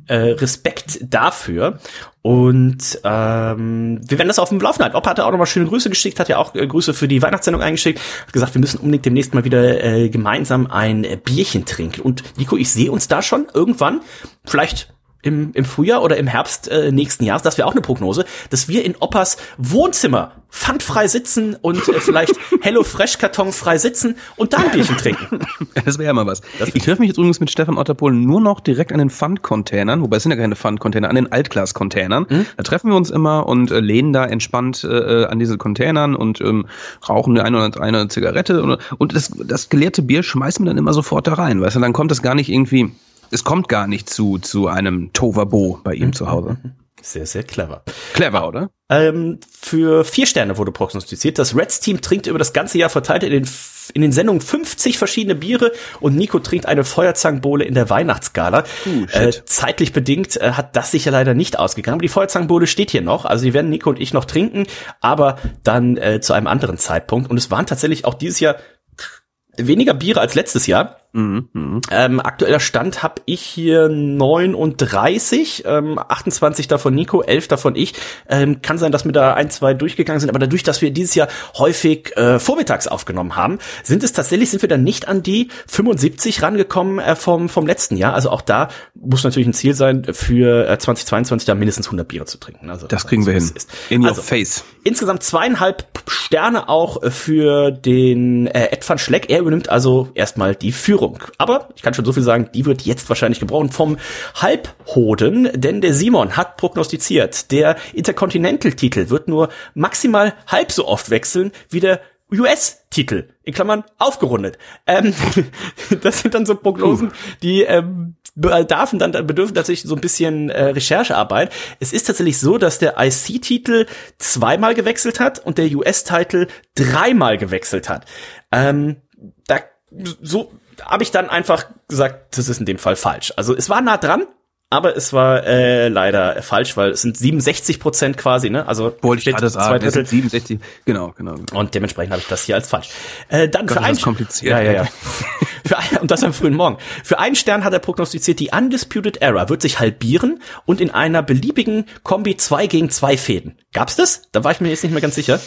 Äh, Respekt dafür. Und ähm, wir werden das auf dem Laufen halten. Opa hat auch nochmal schöne Grüße geschickt, hat ja auch äh, Grüße für die Weihnachtssendung eingeschickt, hat gesagt, wir müssen unbedingt demnächst mal wieder äh, gemeinsam ein Bierchen trinken. Und Nico, ich sehe uns da schon irgendwann, vielleicht im, im Frühjahr oder im Herbst äh, nächsten Jahres, das wäre auch eine Prognose, dass wir in Oppas Wohnzimmer pfandfrei sitzen und äh, vielleicht Hello Fresh Karton frei sitzen und da ein Bierchen trinken. Das wäre ja mal was. Ich treffe mich jetzt übrigens mit Stefan Otterpohl nur noch direkt an den Pfandcontainern, wobei es sind ja keine Pfandcontainer, an den Altglas-Containern. Mhm. Da treffen wir uns immer und äh, lehnen da entspannt äh, an diese Containern und ähm, rauchen eine oder eine Zigarette und, und das, das geleerte Bier schmeißen wir dann immer sofort da rein, weißt du, dann kommt das gar nicht irgendwie es kommt gar nicht zu, zu einem Tovabo bei ihm mhm. zu Hause. Sehr, sehr clever. Clever, oder? Ähm, für vier Sterne wurde prognostiziert. Das Reds-Team trinkt über das ganze Jahr verteilt in den, in den Sendungen 50 verschiedene Biere und Nico trinkt eine Feuerzangenbowle in der Weihnachtsgala. Uh, äh, zeitlich bedingt äh, hat das sich ja leider nicht ausgegangen. Aber die Feuerzangenbowle steht hier noch. Also die werden Nico und ich noch trinken, aber dann äh, zu einem anderen Zeitpunkt. Und es waren tatsächlich auch dieses Jahr weniger Biere als letztes Jahr. Mhm, mh. ähm, aktueller Stand habe ich hier 39, ähm, 28 davon Nico, 11 davon ich. Ähm, kann sein, dass mir da ein, zwei durchgegangen sind, aber dadurch, dass wir dieses Jahr häufig äh, vormittags aufgenommen haben, sind es tatsächlich, sind wir dann nicht an die 75 rangekommen äh, vom, vom letzten Jahr. Also auch da muss natürlich ein Ziel sein, für äh, 2022 da mindestens 100 Biere zu trinken. Also das kriegen wir hin. Ist. In your also, face. Insgesamt zweieinhalb Sterne auch für den äh, Ed van Schleck. Er übernimmt also erstmal die Führung. Führung. Aber ich kann schon so viel sagen, die wird jetzt wahrscheinlich gebraucht vom Halbhoden, denn der Simon hat prognostiziert, der Intercontinental-Titel wird nur maximal halb so oft wechseln wie der US-Titel, in Klammern aufgerundet. Ähm, das sind dann so Prognosen, die ähm, bedarfen dann bedürfen tatsächlich so ein bisschen äh, Recherchearbeit. Es ist tatsächlich so, dass der IC-Titel zweimal gewechselt hat und der US-Titel dreimal gewechselt hat. Ähm, da so habe ich dann einfach gesagt, das ist in dem Fall falsch. Also es war nah dran, aber es war äh, leider falsch, weil es sind 67 Prozent quasi, ne? Also wollte ich gerade sagen, zwei Drittel. 67, genau, genau, genau. Und dementsprechend habe ich das hier als falsch. Äh, dann Gott, für einen kompliziert. Ja, ja, ja. für und das am frühen Morgen. Für einen Stern hat er prognostiziert, die Undisputed Era wird sich halbieren und in einer beliebigen Kombi 2 gegen 2 Fäden. Gab's das? Da war ich mir jetzt nicht mehr ganz sicher.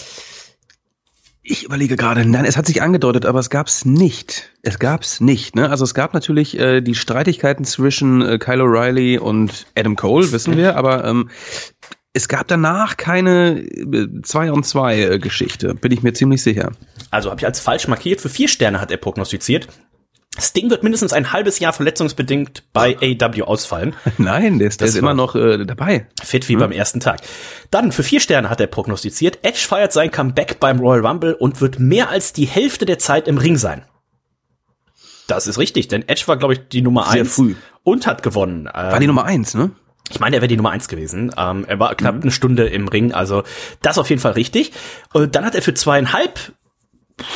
Ich überlege gerade, nein, es hat sich angedeutet, aber es gab's nicht. Es gab's nicht. Ne? Also es gab natürlich äh, die Streitigkeiten zwischen äh, Kyle O'Reilly und Adam Cole, wissen wir, aber ähm, es gab danach keine äh, zwei on zwei äh, Geschichte, bin ich mir ziemlich sicher. Also habe ich als falsch markiert. Für vier Sterne hat er prognostiziert. Sting wird mindestens ein halbes Jahr verletzungsbedingt bei AW ausfallen. Nein, der ist, der ist immer noch äh, dabei. Fit wie hm. beim ersten Tag. Dann für vier Sterne hat er prognostiziert, Edge feiert sein Comeback beim Royal Rumble und wird mehr als die Hälfte der Zeit im Ring sein. Das ist richtig, denn Edge war, glaube ich, die Nummer Sehr eins früh. und hat gewonnen. War die Nummer eins, ne? Ich meine, er wäre die Nummer eins gewesen. Ähm, er war knapp mhm. eine Stunde im Ring, also das auf jeden Fall richtig. Und dann hat er für zweieinhalb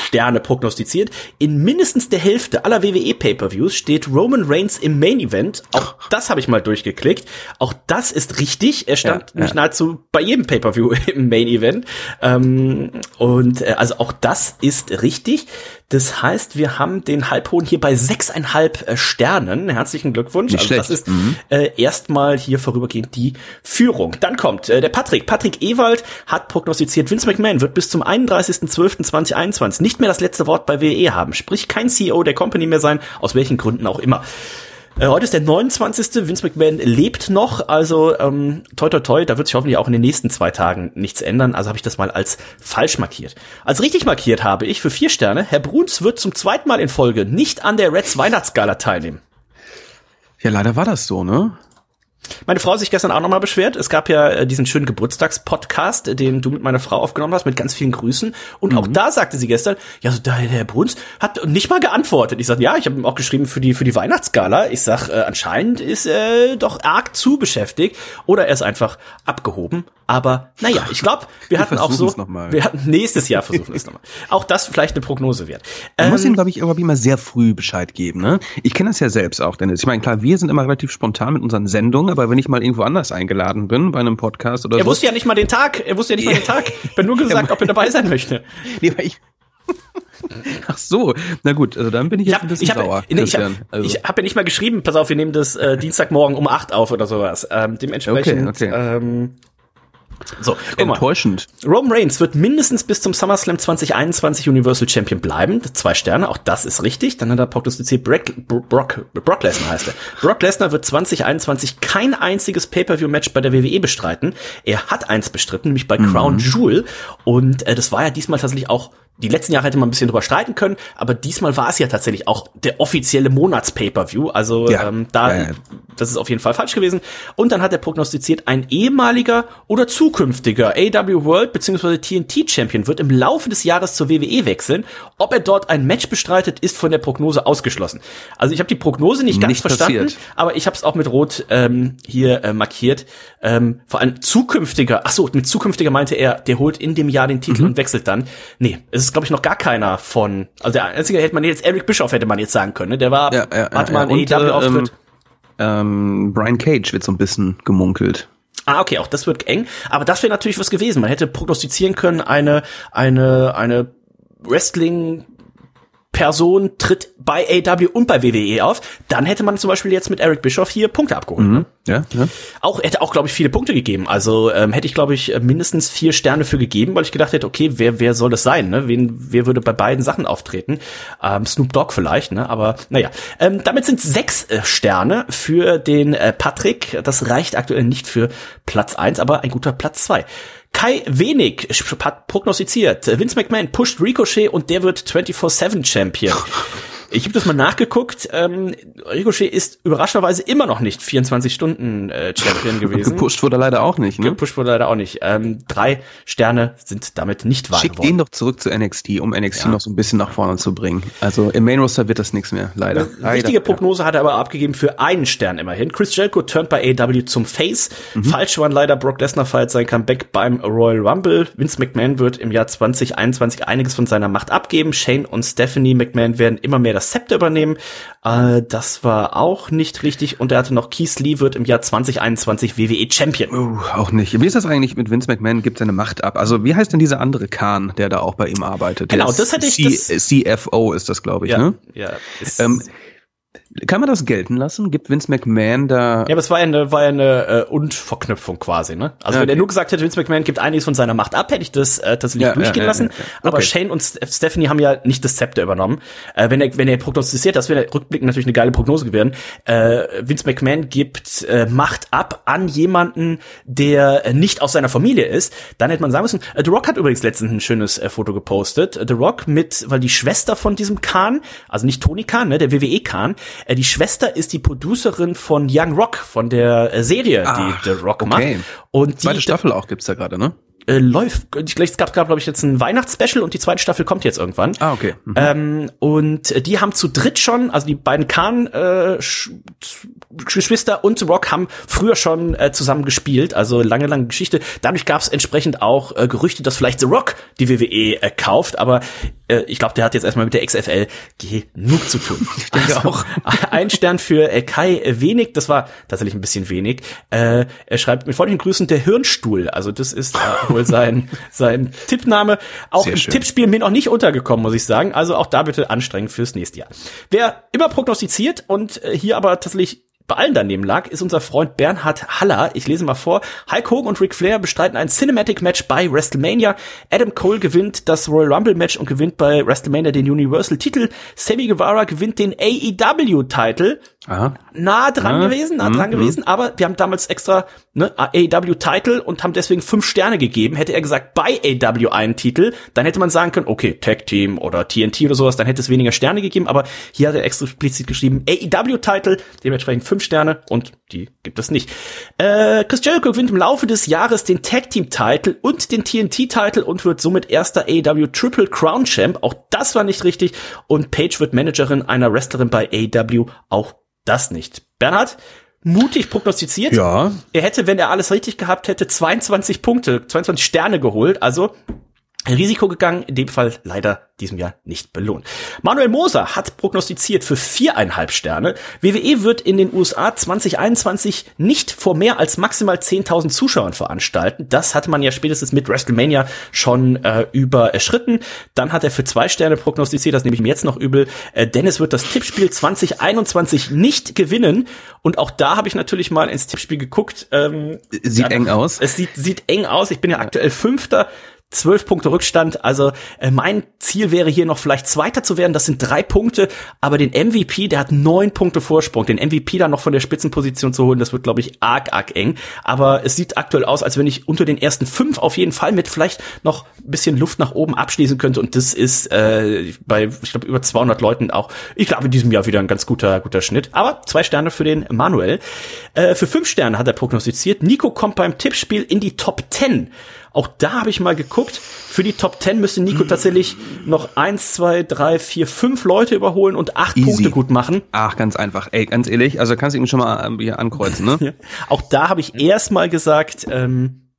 Sterne prognostiziert. In mindestens der Hälfte aller WWE Pay-per-Views steht Roman Reigns im Main Event. Auch das habe ich mal durchgeklickt. Auch das ist richtig. Er stand Ja, ja. nahezu bei jedem Pay-per-View im Main Event. Ähm, und äh, also auch das ist richtig. Das heißt, wir haben den Halbhohen hier bei sechseinhalb äh, Sternen. Herzlichen Glückwunsch. Nicht also das schlecht. Mhm. ist äh, erstmal hier vorübergehend die Führung. Dann kommt äh, der Patrick. Patrick Ewald hat prognostiziert, Vince McMahon wird bis zum 31.12.2021 nicht mehr das letzte Wort bei WWE haben. Sprich, kein CEO der Company mehr sein, aus welchen Gründen auch immer. Äh, heute ist der 29. Vince McMahon lebt noch, also ähm, toi toi toi, da wird sich hoffentlich auch in den nächsten zwei Tagen nichts ändern. Also habe ich das mal als falsch markiert. Als richtig markiert habe ich für vier Sterne, Herr Bruns wird zum zweiten Mal in Folge nicht an der Reds Weihnachtsgala teilnehmen. Ja, leider war das so, ne? Meine Frau hat sich gestern auch nochmal beschwert. Es gab ja äh, diesen schönen Geburtstagspodcast, den du mit meiner Frau aufgenommen hast, mit ganz vielen Grüßen. Und auch da sagte sie gestern, ja, so der Herr Bruns hat nicht mal geantwortet. Ich sag, ja, ich habe ihm auch geschrieben für die für die Weihnachtsgala. Ich sag, äh, anscheinend ist er doch arg zu beschäftigt oder er ist einfach abgehoben. Aber naja, ich glaube, wir hatten auch so, wir hatten nächstes Jahr versuchen es nochmal. Auch das vielleicht eine Prognose wert. Man muss ihm, Ähm, glaube ich, irgendwie immer sehr früh Bescheid geben. Ne? Ich kenne das ja selbst auch, Dennis. Ich meine, klar, wir sind immer relativ spontan mit unseren Sendungen, aber wenn ich mal irgendwo anders eingeladen bin, bei einem Podcast oder er so. wusste ja nicht mal den Tag. Er wusste ja nicht mal den Tag. Ich habe nur gesagt, ob er dabei sein möchte. Nee, aber ich Ach so, na gut, also dann bin ich Ich jetzt habe ein bisschen ich hab, sauer. nee, ich hab, Christian. also. ich hab ja nicht mal geschrieben, pass auf, wir nehmen das äh, Dienstagmorgen um 8 auf oder sowas. Ähm, dementsprechend, Okay, okay. Ähm, so. Enttäuschend. Roman Reigns wird mindestens bis zum SummerSlam 2021 Universal Champion bleiben. Zwei Sterne, auch das ist richtig. Dann hat er prognostiziert, Brock, Brock, Brock Lesnar heißt er. Brock Lesnar wird 2021 kein einziges Pay-Per-View-Match bei der WWE bestreiten. Er hat eins bestritten, nämlich bei Crown Jewel. Und äh, das war ja diesmal tatsächlich auch die letzten Jahre hätte man ein bisschen drüber streiten können, aber diesmal war es ja tatsächlich auch der offizielle Monats-Pay-Per-View. Also Ja. ähm, da, Ja, ja. das ist auf jeden Fall falsch gewesen. Und dann hat er prognostiziert, ein ehemaliger oder zukünftiger AW World bzw. TNT Champion wird im Laufe des Jahres zur WWE wechseln. Ob er dort ein Match bestreitet, ist von der Prognose ausgeschlossen. Also ich habe die Prognose nicht ganz Nicht verstanden, passiert. aber ich habe es auch mit Rot ähm, hier äh, markiert. Ähm, vor allem zukünftiger, ach so, mit zukünftiger meinte er, der holt in dem Jahr den Mhm. Titel und wechselt dann. Nee, es ist glaube ich noch gar keiner von, also der einzige hätte man jetzt, Eric Bischoff hätte man jetzt sagen können, ne? der war, Ja, ja, hatte mal einen AEW-Auftritt. Ähm, Brian Cage wird so ein bisschen gemunkelt. Ah, okay, auch das wird eng. Aber das wäre natürlich was gewesen. Man hätte prognostizieren können, eine, eine, eine Wrestling Person tritt bei AW und bei WWE auf, dann hätte man zum Beispiel jetzt mit Eric Bischoff hier Punkte abgeholt. Ne? Ja, ja. Auch hätte auch glaube ich viele Punkte gegeben. Also ähm, hätte ich glaube ich mindestens vier Sterne für gegeben, weil ich gedacht hätte, okay, wer wer soll das sein? Ne? Wen wer würde bei beiden Sachen auftreten? Ähm, Snoop Dogg vielleicht, ne? Aber naja, ähm, damit sind sechs äh, Sterne für den äh, Patrick. Das reicht aktuell nicht für Platz eins, aber ein guter Platz zwei. Kai Wenig hat prognostiziert, Vince McMahon pusht Ricochet und der wird 24-7 Champion. Ich habe das mal nachgeguckt. Ähm, Ricochet ist überraschenderweise immer noch nicht 24 Stunden äh, Champion gewesen. Gepusht wurde er leider auch nicht. Ne? Gepusht wurde leider auch nicht. Ähm, drei Sterne sind damit nicht wahr Schickt geworden. ihn doch zurück zu NXT, um NXT Ja. noch so ein bisschen nach vorne zu bringen. Also im Main Roster wird das nichts mehr, leider. Richtige leider. Prognose hat er aber abgegeben für einen Stern immerhin. Chris Jericho turnt bei AEW zum Face. Mhm. Falsch waren leider Brock Lesnar feiert sein Comeback beim Royal Rumble. Vince McMahon wird im Jahr 2021 einiges von seiner Macht abgeben. Shane und Stephanie McMahon werden immer mehr das Zepter übernehmen. Äh, das war auch nicht richtig. Und er hatte noch Keith Lee wird im Jahr 2021 WWE Champion. Oh, auch nicht. Wie ist das eigentlich mit Vince McMahon? Gibt seine Macht ab? Also wie heißt denn dieser andere Khan, der da auch bei ihm arbeitet? Der Genau, ist das hätte ich- C das- CFO ist das, glaube ich. Ja, Ne? ja. Ähm, kann man das gelten lassen? Gibt Vince McMahon da? Ja, aber es war ja eine, war eine äh, Und-Verknüpfung quasi, ne? Also Ja, wenn er okay. nur gesagt hätte, Vince McMahon gibt einiges von seiner Macht ab, hätte ich das äh, tatsächlich Ja, durchgehen ja, ja, lassen. Aber Okay. Shane und St- Stephanie haben ja nicht das Zepter übernommen. Äh, wenn er wenn er prognostiziert, das wäre rückblickend natürlich eine geile Prognose gewesen. Äh, Vince McMahon gibt äh, Macht ab an jemanden, der äh, nicht aus seiner Familie ist. Dann hätte man sagen müssen. Äh, The Rock hat übrigens letztens ein schönes äh, Foto gepostet. Äh, The Rock mit, weil die Schwester von diesem Khan, also nicht Tony Khan, ne, der WWE Khan, äh, die Schwester ist die Producerin von Young Rock, von der äh, Serie, Ah, die The Rock okay. macht. Und Zweite die Staffel auch gibt's da gerade, ne? Äh, läuft, ich glaube, es gab, glaube ich, jetzt ein Weihnachtsspecial und die zweite Staffel kommt jetzt irgendwann. Ah, okay. Mhm. Ähm, und äh, die haben zu dritt schon, also die beiden Khan äh, und The Rock haben früher schon äh, zusammen gespielt, also lange, lange Geschichte. Dadurch gab es entsprechend auch äh, Gerüchte, dass vielleicht The Rock die WWE äh, kauft, aber äh, ich glaube, der hat jetzt erstmal mit der XFL genug zu tun. Ich denke also, auch. Ein Stern für äh, Kai Wenig, das war tatsächlich ein bisschen wenig. Äh, er schreibt mit freundlichen Grüßen der Hirnstuhl. Also das ist äh, wohl sein, sein Tippname. Auch Sehr im schön. Tippspiel mir noch nicht untergekommen, muss ich sagen. Also auch da bitte anstrengend fürs nächste Jahr. Wer immer prognostiziert und äh, hier aber tatsächlich bei allen daneben lag, ist unser Freund Bernhard Haller. Ich lese mal vor. Hulk Hogan und Ric Flair bestreiten ein Cinematic Match bei WrestleMania. Adam Cole gewinnt das Royal Rumble Match und gewinnt bei WrestleMania den Universal Titel. Sammy Guevara gewinnt den AEW Titel. Aha. Nah dran ja. gewesen, nah dran mhm. gewesen, aber wir haben damals extra ne, AEW Titel und haben deswegen fünf Sterne gegeben. Hätte er gesagt, bei AEW einen Titel, dann hätte man sagen können, okay, Tag Team oder TNT oder sowas, dann hätte es weniger Sterne gegeben, aber hier hat er explizit geschrieben, AEW Titel, dementsprechend fünf Sterne und die gibt es nicht. Äh, Chris Jericho gewinnt im Laufe des Jahres den Tag Team Titel und den TNT Titel und wird somit erster AEW Triple Crown Champ. Auch das war nicht richtig und Paige wird Managerin einer Wrestlerin bei AEW. Auch das nicht. Bernhard, mutig prognostiziert. Ja. Er hätte, wenn er alles richtig gehabt hätte, 22 Punkte, 22 Sterne geholt. Also Risiko gegangen, in dem Fall leider diesem Jahr nicht belohnt. Manuel Moser hat prognostiziert für viereinhalb Sterne. WWE wird in den USA 2021 nicht vor mehr als maximal 10.000 Zuschauern veranstalten. Das hatte man ja spätestens mit WrestleMania schon äh, überschritten. Dann hat er für zwei Sterne prognostiziert, das nehme ich mir jetzt noch übel. Äh, Dennis wird das Tippspiel 2021 nicht gewinnen. Und auch da habe ich natürlich mal ins Tippspiel geguckt. Ähm, sieht eng aus. Es sieht, sieht eng aus. Ich bin ja aktuell Fünfter zwölf Punkte Rückstand. Also äh, mein Ziel wäre hier noch vielleicht Zweiter zu werden. Das sind drei Punkte, aber den MVP, der hat neun Punkte Vorsprung. Den MVP dann noch von der Spitzenposition zu holen, das wird, glaube ich, arg, arg eng. Aber es sieht aktuell aus, als wenn ich unter den ersten fünf auf jeden Fall mit vielleicht noch ein bisschen Luft nach oben abschließen könnte. Und das ist äh, bei, ich glaube, über 200 Leuten auch, ich glaube, in diesem Jahr wieder ein ganz guter, guter Schnitt. Aber zwei Sterne für den Manuel. Äh, für fünf Sterne hat er prognostiziert. Nico kommt beim Tippspiel in die Top 10. Auch da habe ich mal geguckt. Für die Top 10 müsste Nico tatsächlich noch eins, zwei, drei, vier, fünf Leute überholen und acht Easy. Punkte gut machen. Ach, ganz einfach. Ey, ganz ehrlich, also kannst du ihn schon mal ähm, hier ankreuzen, ne? ja. Auch da habe ich erst mal gesagt, ähm,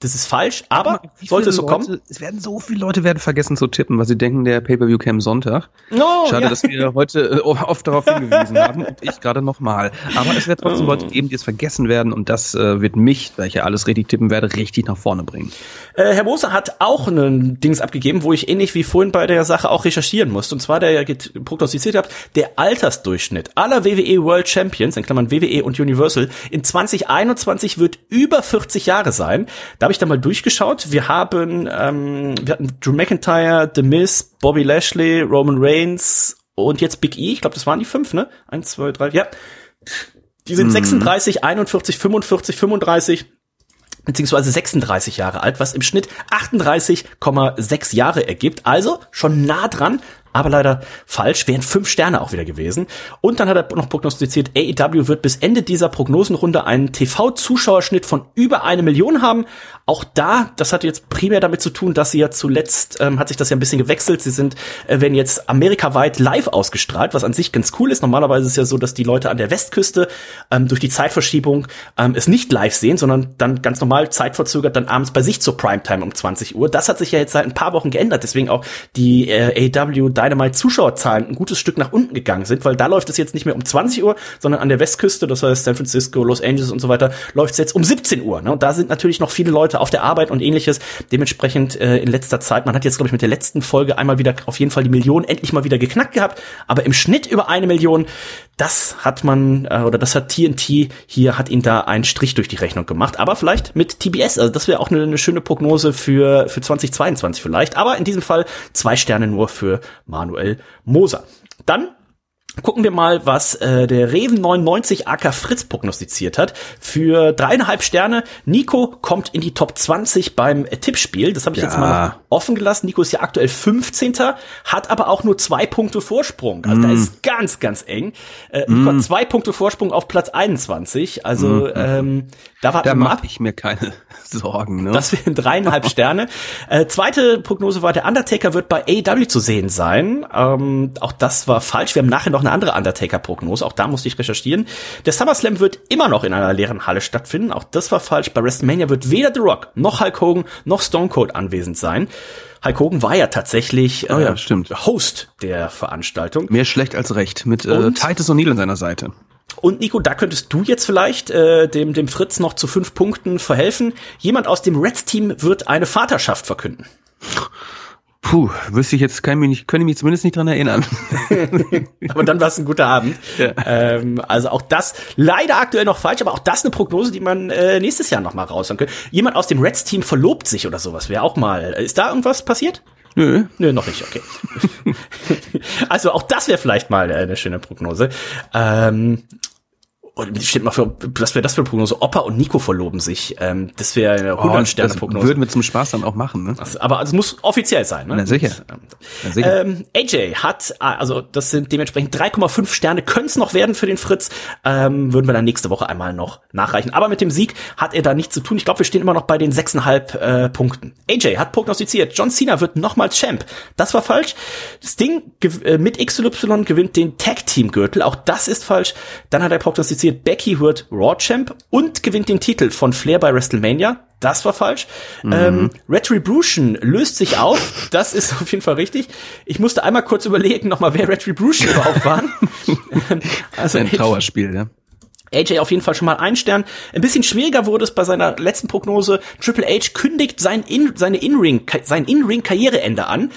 das ist falsch, aber sollte es so Leute, kommen. Es werden so viele Leute werden vergessen zu tippen, was sie denken, der Pay-Per-View käme Sonntag. No, Schade, ja. dass wir heute äh, oft darauf hingewiesen haben und ich gerade nochmal. Aber es wird trotzdem oh. Leute geben, die es vergessen werden und das äh, wird mich, da ich ja alles richtig tippen werde, richtig nach vorne bringen. Äh, Herr Moser hat auch ein Dings abgegeben, wo ich ähnlich wie vorhin bei der Sache auch recherchieren musste. Und zwar, der ja prognostiziert hat, der Altersdurchschnitt aller WWE World Champions, in Klammern WWE und Universal, in 2021 wird über 40 Jahre sein. Da habe ich da mal durchgeschaut. Wir haben, ähm, wir hatten Drew McIntyre, The Miz, Bobby Lashley, Roman Reigns und jetzt Big E. Ich glaube, das waren die fünf, ne? Eins, zwei, drei, ja. Die sind hm. 36, 41, 45, 35 beziehungsweise 36 Jahre alt, was im Schnitt 38,6 Jahre ergibt. Also schon nah dran aber leider falsch, wären fünf Sterne auch wieder gewesen. Und dann hat er noch prognostiziert, AEW wird bis Ende dieser Prognosenrunde einen TV-Zuschauerschnitt von über eine Million haben. Auch da, das hat jetzt primär damit zu tun, dass sie ja zuletzt, ähm, hat sich das ja ein bisschen gewechselt. Sie sind, äh, werden jetzt amerikaweit live ausgestrahlt, was an sich ganz cool ist. Normalerweise ist es ja so, dass die Leute an der Westküste ähm, durch die Zeitverschiebung ähm, es nicht live sehen, sondern dann ganz normal zeitverzögert dann abends bei sich zur Primetime um 20 Uhr. Das hat sich ja jetzt seit ein paar Wochen geändert. Deswegen auch die äh, AEW Dynamite Zuschauerzahlen ein gutes Stück nach unten gegangen sind, weil da läuft es jetzt nicht mehr um 20 Uhr, sondern an der Westküste, das heißt San Francisco, Los Angeles und so weiter, läuft es jetzt um 17 Uhr. Ne? Und da sind natürlich noch viele Leute auf der Arbeit und ähnliches. Dementsprechend äh, in letzter Zeit, man hat jetzt, glaube ich, mit der letzten Folge einmal wieder auf jeden Fall die Million endlich mal wieder geknackt gehabt, aber im Schnitt über eine Million, das hat man, äh, oder das hat TNT hier, hat ihn da einen Strich durch die Rechnung gemacht. Aber vielleicht mit TBS, also das wäre auch eine, eine schöne Prognose für, für 2022 vielleicht. Aber in diesem Fall zwei Sterne nur für Manuel Moser. Dann Gucken wir mal, was äh, der Reven 99 AK Fritz prognostiziert hat. Für dreieinhalb Sterne. Nico kommt in die Top 20 beim äh, Tippspiel. Das habe ich ja. jetzt mal offen gelassen. Nico ist ja aktuell 15. hat aber auch nur zwei Punkte Vorsprung. Also mm. da ist ganz, ganz eng. Äh, mm. Nico hat zwei Punkte Vorsprung auf Platz 21. Also mm. ähm, da war da mache ich mir keine Sorgen. Ne? Das wären dreieinhalb Sterne. Äh, zweite Prognose war, der Undertaker wird bei AW zu sehen sein. Ähm, auch das war falsch. Wir haben nachher noch noch eine andere Undertaker-Prognose. Auch da musste ich recherchieren. Der SummerSlam wird immer noch in einer leeren Halle stattfinden. Auch das war falsch. Bei WrestleMania wird weder The Rock noch Hulk Hogan noch Stone Cold anwesend sein. Hulk Hogan war ja tatsächlich oh ja, äh, stimmt. Host der Veranstaltung. Mehr schlecht als recht. Mit äh, Und? Titus O'Neill an seiner Seite. Und Nico, da könntest du jetzt vielleicht äh, dem, dem Fritz noch zu fünf Punkten verhelfen. Jemand aus dem Reds-Team wird eine Vaterschaft verkünden. Puh, wüsste ich jetzt, kann ich mich, nicht, könnte ich mich zumindest nicht dran erinnern. Aber dann war es ein guter Abend. Ja. Ähm, also auch das leider aktuell noch falsch, aber auch das eine Prognose, die man äh, nächstes Jahr noch mal raushauen könnte. Jemand aus dem Reds-Team verlobt sich oder sowas, wäre auch mal. Ist da irgendwas passiert? Nö. Nö, noch nicht, okay. also auch das wäre vielleicht mal äh, eine schöne Prognose. Ähm, und steht mal für, was wäre das für eine Prognose? Opa und Nico verloben sich. Ähm, das wäre eine 100 Sterne Oh, das Prognose. würden wir zum Spaß dann auch machen, ne? Aber es muss offiziell sein, ne? Na sicher. Ähm, Na sicher. ähm, AJ hat, äh, also das sind dementsprechend 3,5 Sterne, können es noch werden für den Fritz. Ähm, würden wir dann nächste Woche einmal noch nachreichen. Aber mit dem Sieg hat er da nichts zu tun. Ich glaube, wir stehen immer noch bei den 6,5 äh, Punkten. AJ hat prognostiziert, John Cena wird nochmals Champ. Das war falsch. Sting äh, mit XY gewinnt den Tag Team Gürtel. Auch das ist falsch. Dann hat er prognostiziert, Becky wird Raw Champ und gewinnt den Titel von Flair bei WrestleMania. Das war falsch. Ähm, Retribution löst sich auf. Das ist auf jeden Fall richtig. Ich musste einmal kurz überlegen, nochmal, wer Retribution überhaupt waren. also Ein Trauerspiel, ja. AJ auf jeden Fall schon mal ein Stern. Ein bisschen schwieriger wurde es bei seiner letzten Prognose. Triple H kündigt sein In, seine In-Ring, sein In-Ring-Karriereende an.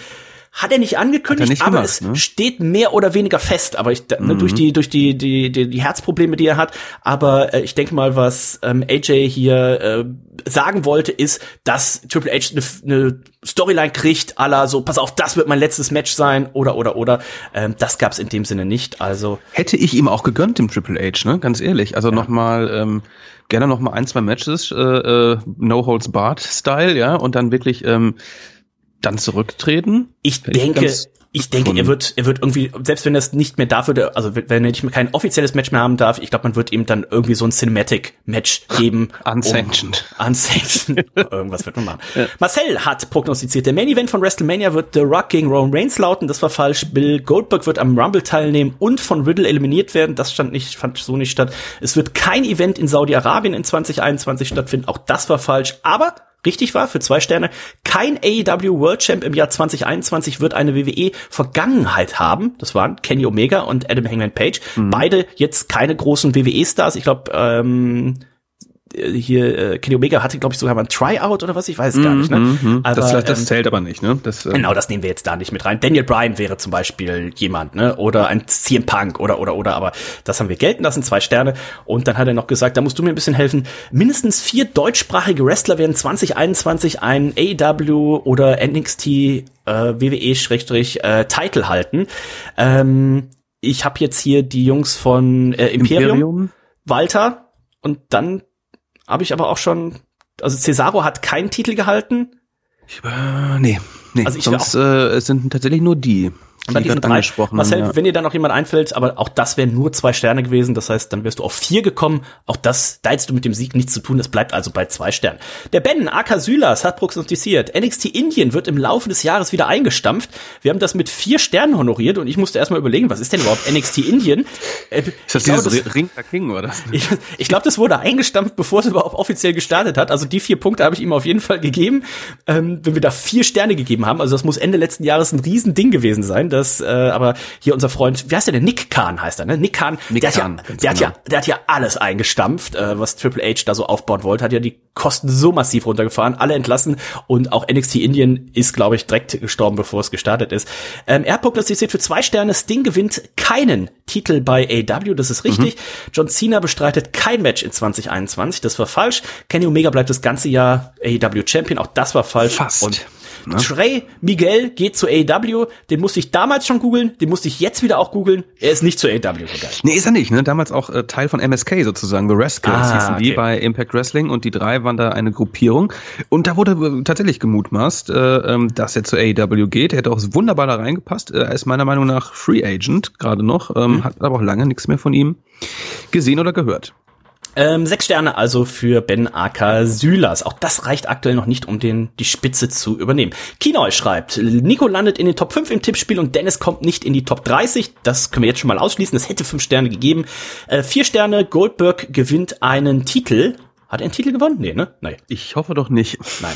Hat er nicht angekündigt, nicht aber gemacht, es ne? steht mehr oder weniger fest. Aber ich, ne, durch die, durch die, die, die, die Herzprobleme, die er hat. Aber äh, ich denke mal, was ähm, AJ hier äh, sagen wollte, ist, dass Triple H eine ne Storyline kriegt, aller so, pass auf, das wird mein letztes Match sein, oder, oder, oder. Ähm, das gab's in dem Sinne nicht. Also, Hätte ich ihm auch gegönnt, dem Triple H, ne? Ganz ehrlich. Also noch mal ähm, gerne noch mal ein, zwei Matches, äh, äh, No Holds Barred Style, ja, und dann wirklich ähm, dann zurücktreten. Ich ich denke, ganz ich denke, er wird, er wird irgendwie, selbst wenn das nicht mehr dafür, also wenn er nicht mehr kein offizielles Match mehr haben darf, ich glaube, man wird ihm dann irgendwie so ein Cinematic-Match geben. Unsanctioned. Um, unsanctioned. Irgendwas wird man machen. Marcel hat prognostiziert, der Main Event von WrestleMania wird The Rock gegen Roman Reigns lauten. Das war falsch. Bill Goldberg wird am Rumble teilnehmen und von Riddle eliminiert werden. Das stand nicht, fand so nicht statt. Es wird kein Event in Saudi-Arabien in 2021 stattfinden. Auch das war falsch. Aber richtig war, für zwei Sterne. Kein AEW World Champ im Jahr 2021 wird eine WWE Vergangenheit haben. Das waren Kenny Omega und Adam Hangman Page. Beide jetzt keine großen WWE-Stars. Ich glaube, ähm, hier äh, Kenny Omega hatte, glaube ich, sogar mal ein Tryout oder was, ich weiß es gar nicht. Ne? Mhm. Aber, das, das ähm, zählt aber nicht, ne? Das, äh, Genau, das nehmen wir jetzt da nicht mit rein. Daniel Bryan wäre zum Beispiel jemand, ne? Oder ein CM Punk oder oder oder, aber das haben wir gelten lassen, zwei Sterne. Und dann hat er noch gesagt, da musst du mir ein bisschen helfen. Mindestens vier deutschsprachige Wrestler werden 2021 ein AEW oder NXT äh, WWE-Title äh, Title halten. Ähm, ich habe jetzt hier die Jungs von äh, Imperium, Walter und dann habe ich aber auch schon, also Cesaro hat keinen Titel gehalten. Ich, äh, nee, nee. Also Sonst äh, es sind tatsächlich nur die. Und dann die diesen drei, Marcel, ja. wenn dir da noch jemand einfällt, aber auch das wären nur zwei Sterne gewesen, das heißt, dann wärst du auf vier gekommen. Auch das, da hättest du mit dem Sieg nichts zu tun, es bleibt also bei zwei Sternen. Der Ben, Aka Sylas, hat prognostiziert, NXT Indien wird im Laufe des Jahres wieder eingestampft. Wir haben das mit vier Sternen honoriert und ich musste erstmal überlegen, was ist denn überhaupt NXT Indien? Äh, Ist das ich glaube, dieses das- Ring der King, oder? ich, ich glaube, das wurde eingestampft, bevor es überhaupt offiziell gestartet hat. Also die vier Punkte habe ich ihm auf jeden Fall gegeben. Ähm, wenn wir da vier Sterne gegeben haben, also das muss Ende letzten Jahres ein Riesending gewesen sein. Das, äh, aber hier unser Freund, wie heißt der denn? Nick Kahn heißt er, ne? Nick Kahn, Nick der, Khan, hat ja, der, hat genau. ja, der hat ja alles eingestampft, äh, was Triple H da so aufbauen wollte, hat ja die Kosten so massiv runtergefahren, alle entlassen und auch NXT Indien ist, glaube ich, direkt gestorben, bevor es gestartet ist. Ähm, er prognostiziert für zwei Sterne, Sting gewinnt keinen Titel bei AW, das ist richtig. John Cena bestreitet kein Match in 2021, das war falsch. Kenny Omega bleibt das ganze Jahr AW Champion, auch das war falsch. Fast. Und Ne? Trey Miguel geht zu AW, den musste ich damals schon googeln, den musste ich jetzt wieder auch googeln. Er ist nicht zu AW gegangen. Nee, ist er nicht, ne? Damals auch äh, Teil von MSK sozusagen, The Rascals Ah, hießen die okay. bei Impact Wrestling und die drei waren da eine Gruppierung. Und da wurde äh, tatsächlich gemutmaßt, äh, ähm, dass er zu AEW geht. Er hätte auch wunderbar da reingepasst. Äh, Er ist meiner Meinung nach Free Agent, gerade noch, ähm, Mhm. hat aber auch lange nichts mehr von ihm gesehen oder gehört. Ähm, sechs Sterne also für Ben Aka Sylas. Auch das reicht aktuell noch nicht, um den die Spitze zu übernehmen. Kinoy schreibt, Nico landet in den Top 5 im Tippspiel und Dennis kommt nicht in die Top 30. Das können wir jetzt schon mal ausschließen. Es hätte fünf Sterne gegeben. Äh, vier Sterne, Goldberg gewinnt einen Titel. Hat er einen Titel gewonnen? Nee, ne? Nein. Ich hoffe doch nicht. Nein.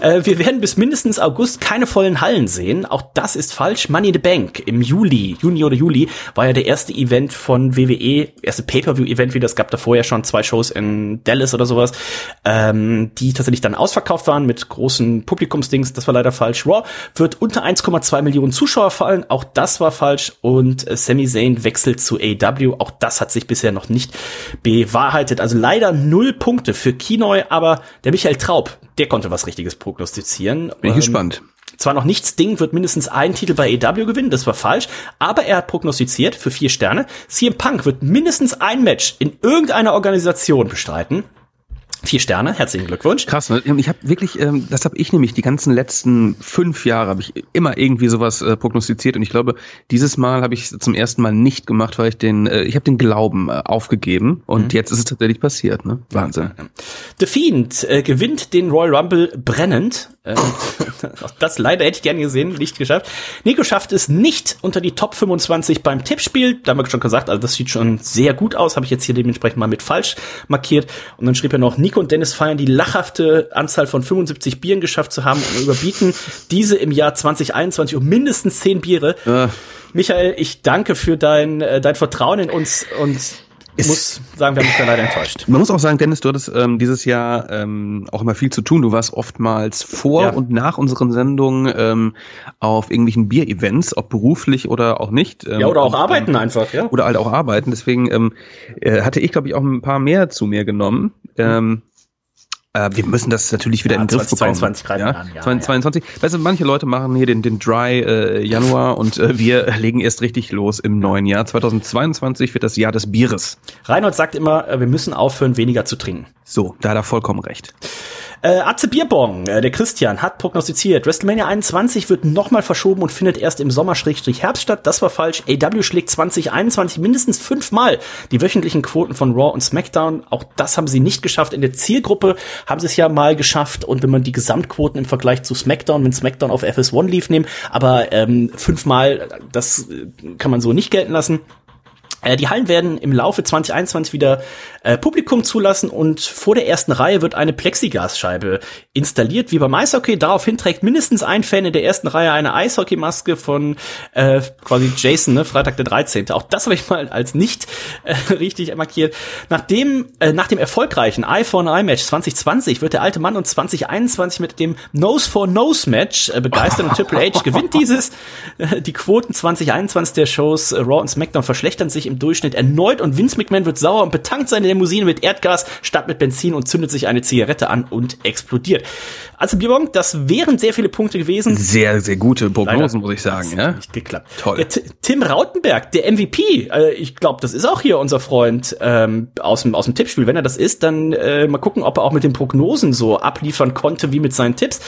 äh, wir werden bis mindestens August keine vollen Hallen sehen. Auch das ist falsch. Money in the Bank im Juli, Juni oder Juli, war ja der erste Event von WWE, erste Pay-Per-View-Event wieder. Es gab davor ja schon zwei Shows in Dallas oder sowas, ähm, die tatsächlich dann ausverkauft waren mit großen Publikumsdings. Das war leider falsch. Raw wird unter 1,2 Millionen Zuschauer fallen. Auch das war falsch. Und äh, Sami Zayn wechselt zu AW. Auch das hat sich bisher noch nicht bewahrheitet. Also leider null Punkte für Kinoy, aber der Michael Traub, der konnte was Richtiges prognostizieren. Bin ich ähm, gespannt. Zwar noch nichts Ding wird mindestens einen Titel bei EW gewinnen, das war falsch, aber er hat prognostiziert für vier Sterne. CM Punk wird mindestens ein Match in irgendeiner Organisation bestreiten. Vier Sterne, herzlichen Glückwunsch. Krass, ne? Ich habe wirklich, ähm, das habe ich nämlich die ganzen letzten fünf Jahre habe ich immer irgendwie sowas äh, prognostiziert und ich glaube, dieses Mal habe ich zum ersten Mal nicht gemacht, weil ich den, äh, ich habe den Glauben äh, aufgegeben und mhm. jetzt ist es tatsächlich passiert, ne? Wahnsinn. The Fiend äh, gewinnt den Royal Rumble brennend. Äh, das leider hätte ich gerne gesehen, nicht geschafft. Nico schafft es nicht unter die Top 25 beim Tippspiel. Da haben wir schon gesagt, also das sieht schon sehr gut aus, habe ich jetzt hier dementsprechend mal mit falsch markiert und dann schrieb er noch Nico und Dennis feiern die lachhafte Anzahl von 75 Bieren geschafft zu haben und überbieten diese im Jahr 2021 um mindestens 10 Biere. Ja. Michael, ich danke für dein, äh, dein Vertrauen in uns und ich muss sagen, wir haben mich da leider enttäuscht. Man muss auch sagen, Dennis, du hattest ähm, dieses Jahr ähm, auch immer viel zu tun. Du warst oftmals vor ja. und nach unseren Sendungen ähm, auf irgendwelchen Bier-Events, ob beruflich oder auch nicht. Ähm, ja, oder auch und, arbeiten ähm, einfach, ja. Oder halt auch arbeiten. Deswegen ähm, äh, hatte ich, glaube ich, auch ein paar mehr zu mir genommen. Ähm, äh, wir müssen das natürlich wieder ja, in den Griff 2022 bekommen. Ja? An, ja, 2022. Ja. Weißt du, manche Leute machen hier den, den Dry äh, Januar und äh, wir legen erst richtig los im neuen Jahr. 2022 wird das Jahr des Bieres. Reinhold sagt immer, äh, wir müssen aufhören, weniger zu trinken. So, da hat er vollkommen recht. Äh, Atze Bierbong, äh, der Christian, hat prognostiziert, WrestleMania 21 wird nochmal verschoben und findet erst im Sommer-Herbst statt. Das war falsch. AW schlägt 2021 mindestens fünfmal die wöchentlichen Quoten von Raw und SmackDown. Auch das haben sie nicht geschafft. In der Zielgruppe haben sie es ja mal geschafft. Und wenn man die Gesamtquoten im Vergleich zu SmackDown, wenn SmackDown auf FS1 lief, nehmen, aber ähm, fünfmal, das kann man so nicht gelten lassen. Äh, die Hallen werden im Laufe 2021 wieder äh, Publikum zulassen und vor der ersten Reihe wird eine Plexiglasscheibe installiert, wie beim Eishockey. Daraufhin trägt mindestens ein Fan in der ersten Reihe eine Eishockeymaske von äh, quasi Jason, ne, Freitag der 13. Auch das habe ich mal als nicht äh, richtig markiert. Nachdem, äh, nach dem erfolgreichen Eye for an Eye Match 2020 wird der alte Mann uns 2021 mit dem Nose for Nose Match äh, begeistern und Triple H gewinnt dieses. Äh, die Quoten 2021 der Shows äh, Raw und SmackDown verschlechtern sich im Durchschnitt erneut und Vince McMahon wird sauer und betankt seine Limousine mit Erdgas statt mit Benzin und zündet sich eine Zigarette an und explodiert. Also Bierbong, das wären sehr viele Punkte gewesen. Sehr, sehr gute Prognosen, muss ich sagen. Ja? Nicht geklappt. Toll. Tim Rautenberg, der MVP, äh, ich glaube, das ist auch hier unser Freund ähm, aus, dem, aus dem Tippspiel. Wenn er das ist, dann äh, mal gucken, ob er auch mit den Prognosen so abliefern konnte wie mit seinen Tipps.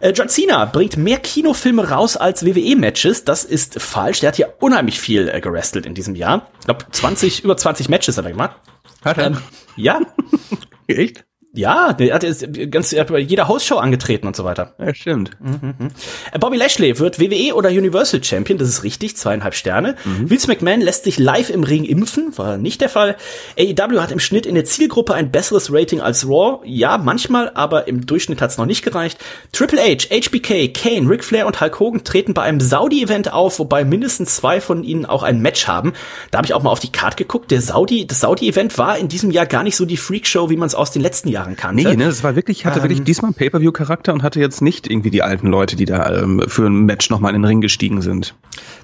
Äh, John Cena bringt mehr Kinofilme raus als WWE-Matches. Das ist falsch. Der hat ja unheimlich viel äh, gerestelt in diesem Jahr. Ich glaube, 20, über 20 Matches hat er gemacht. Hat er? Ähm, ja. Echt? Ja, der hat jetzt ganz er hat bei jeder Hausshow angetreten und so weiter. Ja, stimmt. Mhm, mhm. Äh, Bobby Lashley wird WWE oder Universal Champion, das ist richtig, zweieinhalb Sterne. Mhm. Vince McMahon lässt sich live im Ring impfen, war nicht der Fall. AEW hat im Schnitt in der Zielgruppe ein besseres Rating als Raw, ja, manchmal, aber im Durchschnitt hat es noch nicht gereicht. Triple H, HBK, Kane, Ric Flair und Hulk Hogan treten bei einem Saudi-Event auf, wobei mindestens zwei von ihnen auch ein Match haben. Da habe ich auch mal auf die Karte geguckt. Der Saudi, das Saudi-Event war in diesem Jahr gar nicht so die Freakshow, wie man es aus den letzten Jahren Jahren kannte. Nee, ne, es war wirklich, hatte ähm, wirklich diesmal Pay-Per-View-Charakter und hatte jetzt nicht irgendwie die alten Leute, die da ähm, für ein Match nochmal in den Ring gestiegen sind.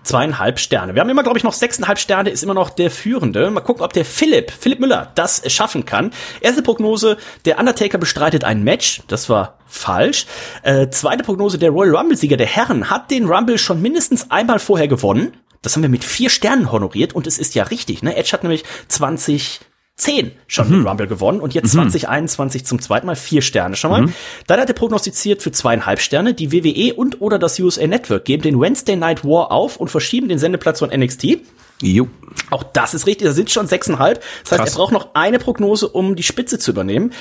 Zweieinhalb Sterne. Wir haben immer, glaube ich, noch sechseinhalb Sterne, ist immer noch der Führende. Mal gucken, ob der Philipp, Philipp Müller, das schaffen kann. Erste Prognose, der Undertaker bestreitet ein Match. Das war falsch. Äh, zweite Prognose, der Royal Rumble-Sieger der Herren hat den Rumble schon mindestens einmal vorher gewonnen. Das haben wir mit vier Sternen honoriert und es ist ja richtig. Ne? Edge hat nämlich 20 2010 schon mhm. den Rumble gewonnen und jetzt mhm. 2021 zum zweiten Mal vier Sterne schon mal. Mhm. Dann hat er prognostiziert für zweieinhalb Sterne. Die WWE und oder das USA Network geben den Wednesday Night War auf und verschieben den Sendeplatz von NXT. Jo. Auch das ist richtig, da sind schon sechseinhalb. Das heißt, Krass. er braucht noch eine Prognose, um die Spitze zu übernehmen.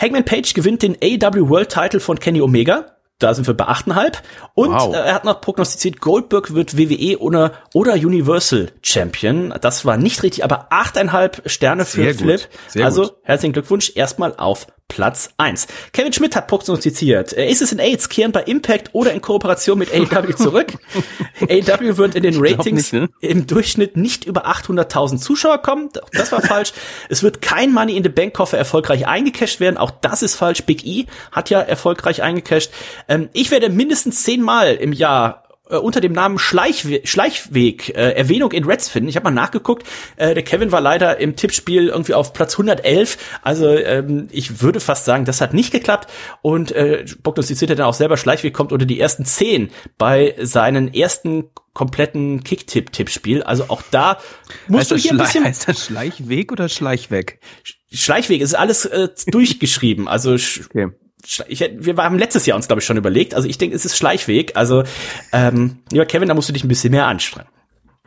Hangman Page gewinnt den AW World Title von Kenny Omega da sind wir bei 8,5. Und wow. äh, er hat noch prognostiziert, Goldberg wird WWE oder, oder Universal Champion. Das war nicht richtig, aber 8,5 Sterne für Sehr Flip. also gut. herzlichen Glückwunsch erstmal auf Platz 1. Kevin Schmidt hat prognostiziert, äh, ist es in AIDS kehren bei Impact oder in Kooperation mit AEW zurück. AEW wird in den Ratings nicht, ne? im Durchschnitt nicht über 800.000 Zuschauer kommen. Das war falsch. Es wird kein Money in the Bank Koffer erfolgreich eingecasht werden. Auch das ist falsch. Big E hat ja erfolgreich eingecasht. Ähm, ich werde mindestens zehnmal im Jahr äh, unter dem Namen Schleichwe Schleichweg äh, Erwähnung in Reds finden. Ich habe mal nachgeguckt. Äh, der Kevin war leider im Tippspiel irgendwie auf Platz 111. Also ähm, ich würde fast sagen, das hat nicht geklappt. Und äh, prognostiziert dann auch selber, Schleichweg kommt unter die ersten zehn bei seinen ersten kompletten Kicktipp-Tippspiel. Also auch da musst heißt du hier ein bisschen. Heißt das Schleichweg oder Schleichweg? Schleichweg, es ist alles äh, durchgeschrieben. Also okay ich, wir haben letztes Jahr uns, glaube ich, schon überlegt. Also ich denke, es ist Schleichweg. Also, ähm, lieber Kevin, da musst du dich ein bisschen mehr anstrengen.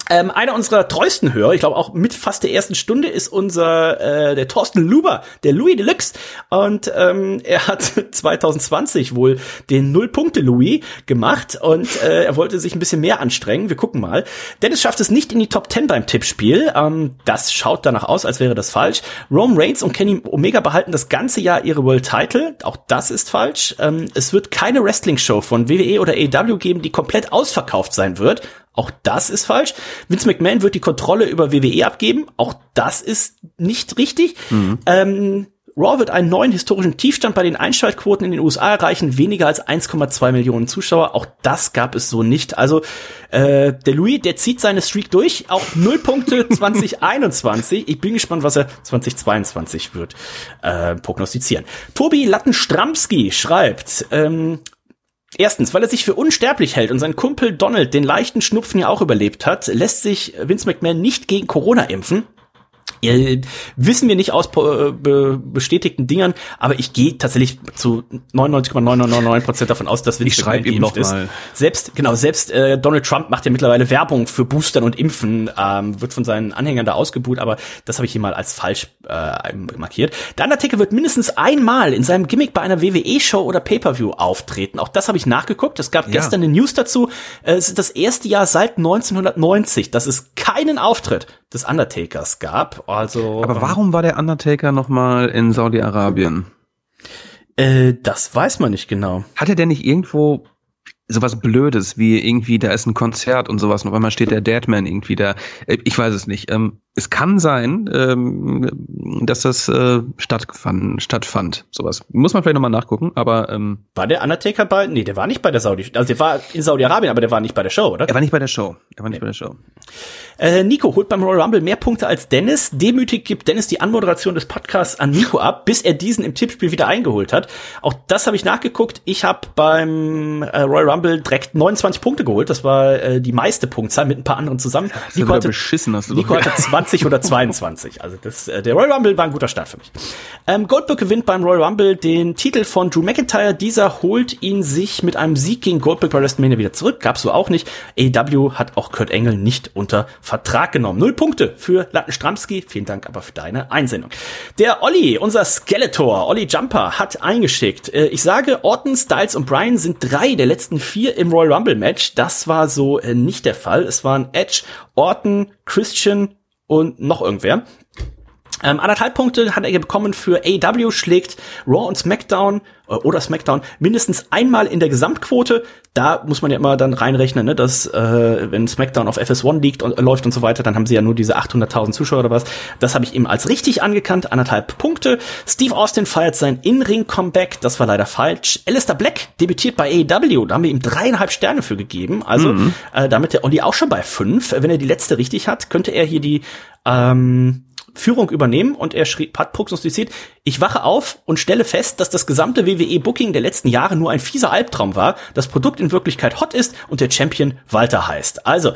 Ähm, einer unserer treuesten Hörer, ich glaube auch mit fast der ersten Stunde, ist unser äh, der Thorsten Luber, der Louis Deluxe. Und ähm, er hat 2020 wohl den Null-Punkte-Louis gemacht und äh, er wollte sich ein bisschen mehr anstrengen. Wir gucken mal. Dennis schafft es nicht in die Top 10 beim Tippspiel. Ähm, das schaut danach aus, als wäre das falsch. Rome Reigns und Kenny Omega behalten das ganze Jahr ihre World Title. Auch das ist falsch. Ähm, es wird keine Wrestling-Show von WWE oder AEW geben, die komplett ausverkauft sein wird. Auch das ist falsch. Vince McMahon wird die Kontrolle über WWE abgeben. Auch das ist nicht richtig. Mhm. Ähm, Raw wird einen neuen historischen Tiefstand bei den Einschaltquoten in den USA erreichen, weniger als 1,2 Millionen Zuschauer. Auch das gab es so nicht. Also äh, der Louis, der zieht seine Streak durch, auch null Punkte 2021. Ich bin gespannt, was er 2022 wird äh, prognostizieren. Tobi Lattenstramski schreibt, ähm, Erstens, weil er sich für unsterblich hält und sein Kumpel Donald den leichten Schnupfen ja auch überlebt hat, lässt sich Vince McMahon nicht gegen Corona impfen. Wissen wir nicht aus äh, bestätigten Dingern, aber ich gehe tatsächlich zu 99,999% davon aus, dass Vince McMahon noch ist. Mal. Selbst genau, selbst äh, Donald Trump macht ja mittlerweile Werbung für Boostern und Impfen, ähm, wird von seinen Anhängern da ausgebuht, aber das habe ich hier mal als falsch äh, markiert. Der Undertaker wird mindestens einmal in seinem Gimmick bei einer WWE-Show oder Pay-per-View auftreten. Auch das habe ich nachgeguckt. Es gab ja. gestern eine News dazu. Äh, es ist das erste Jahr seit 1990, dass es keinen Auftritt des Undertakers gab. Also, Aber ähm, warum war der Undertaker nochmal in Saudi-Arabien? Äh, das weiß man nicht genau. Hatte der nicht irgendwo sowas Blödes wie irgendwie, da ist ein Konzert und sowas und auf einmal steht der Deadman irgendwie da. Äh, ich weiß es nicht. Ähm, es kann sein, ähm, dass das äh, stattfand, stattfand. Sowas. Muss man vielleicht nochmal nachgucken, aber ähm, War der Undertaker bei? Nee, der war nicht bei der Saudi. Also der war in Saudi-Arabien, aber der war nicht bei der Show, oder? Er war nicht bei der Show. Er war nicht nee. bei der Show. Äh, Nico holt beim Royal Rumble mehr Punkte als Dennis. Demütig gibt Dennis die Anmoderation des Podcasts an Nico ab, bis er diesen im Tippspiel wieder eingeholt hat. Auch das habe ich nachgeguckt. Ich habe beim äh, Royal Rumble direkt 29 Punkte geholt. Das war äh, die meiste Punktzahl mit ein paar anderen zusammen. Nico hatte, beschissen, hast du Nico hatte 20 oder 22. Also das, äh, der Royal Rumble war ein guter Start für mich. Ähm, Goldberg gewinnt beim Royal Rumble den Titel von Drew McIntyre. Dieser holt ihn sich mit einem Sieg gegen Goldberg bei WrestleMania wieder zurück. Gab's so auch nicht. AEW hat auch Kurt Engel nicht unter Vertrag genommen. Null Punkte für Lattenstramski. Vielen Dank aber für deine Einsendung. Der Olli, unser Skeletor, Olli Jumper, hat eingeschickt. Äh, ich sage, Orton, Styles und Bryan sind drei der letzten vier im Royal Rumble Match. Das war so äh, nicht der Fall. Es waren Edge, Orton, Christian und noch irgendwer. Ähm, anderthalb Punkte hat er bekommen für AW, schlägt Raw und SmackDown äh, oder SmackDown mindestens einmal in der Gesamtquote. Da muss man ja immer dann reinrechnen, ne, dass äh, wenn SmackDown auf FS1 liegt und äh, läuft und so weiter, dann haben sie ja nur diese 800.000 Zuschauer oder was. Das habe ich ihm als richtig angekannt, anderthalb Punkte. Steve Austin feiert sein In-Ring-Comeback, das war leider falsch. Alistair Black debütiert bei AEW, da haben wir ihm dreieinhalb Sterne für gegeben. Also mhm. äh, damit der Olli auch schon bei fünf. Wenn er die letzte richtig hat, könnte er hier die ähm, Führung übernehmen und er schrieb, hat prognostiziert, ich wache auf und stelle fest, dass das gesamte WWE-Booking der letzten Jahre nur ein fieser Albtraum war, das Produkt in Wirklichkeit hot ist und der Champion Walter heißt. Also,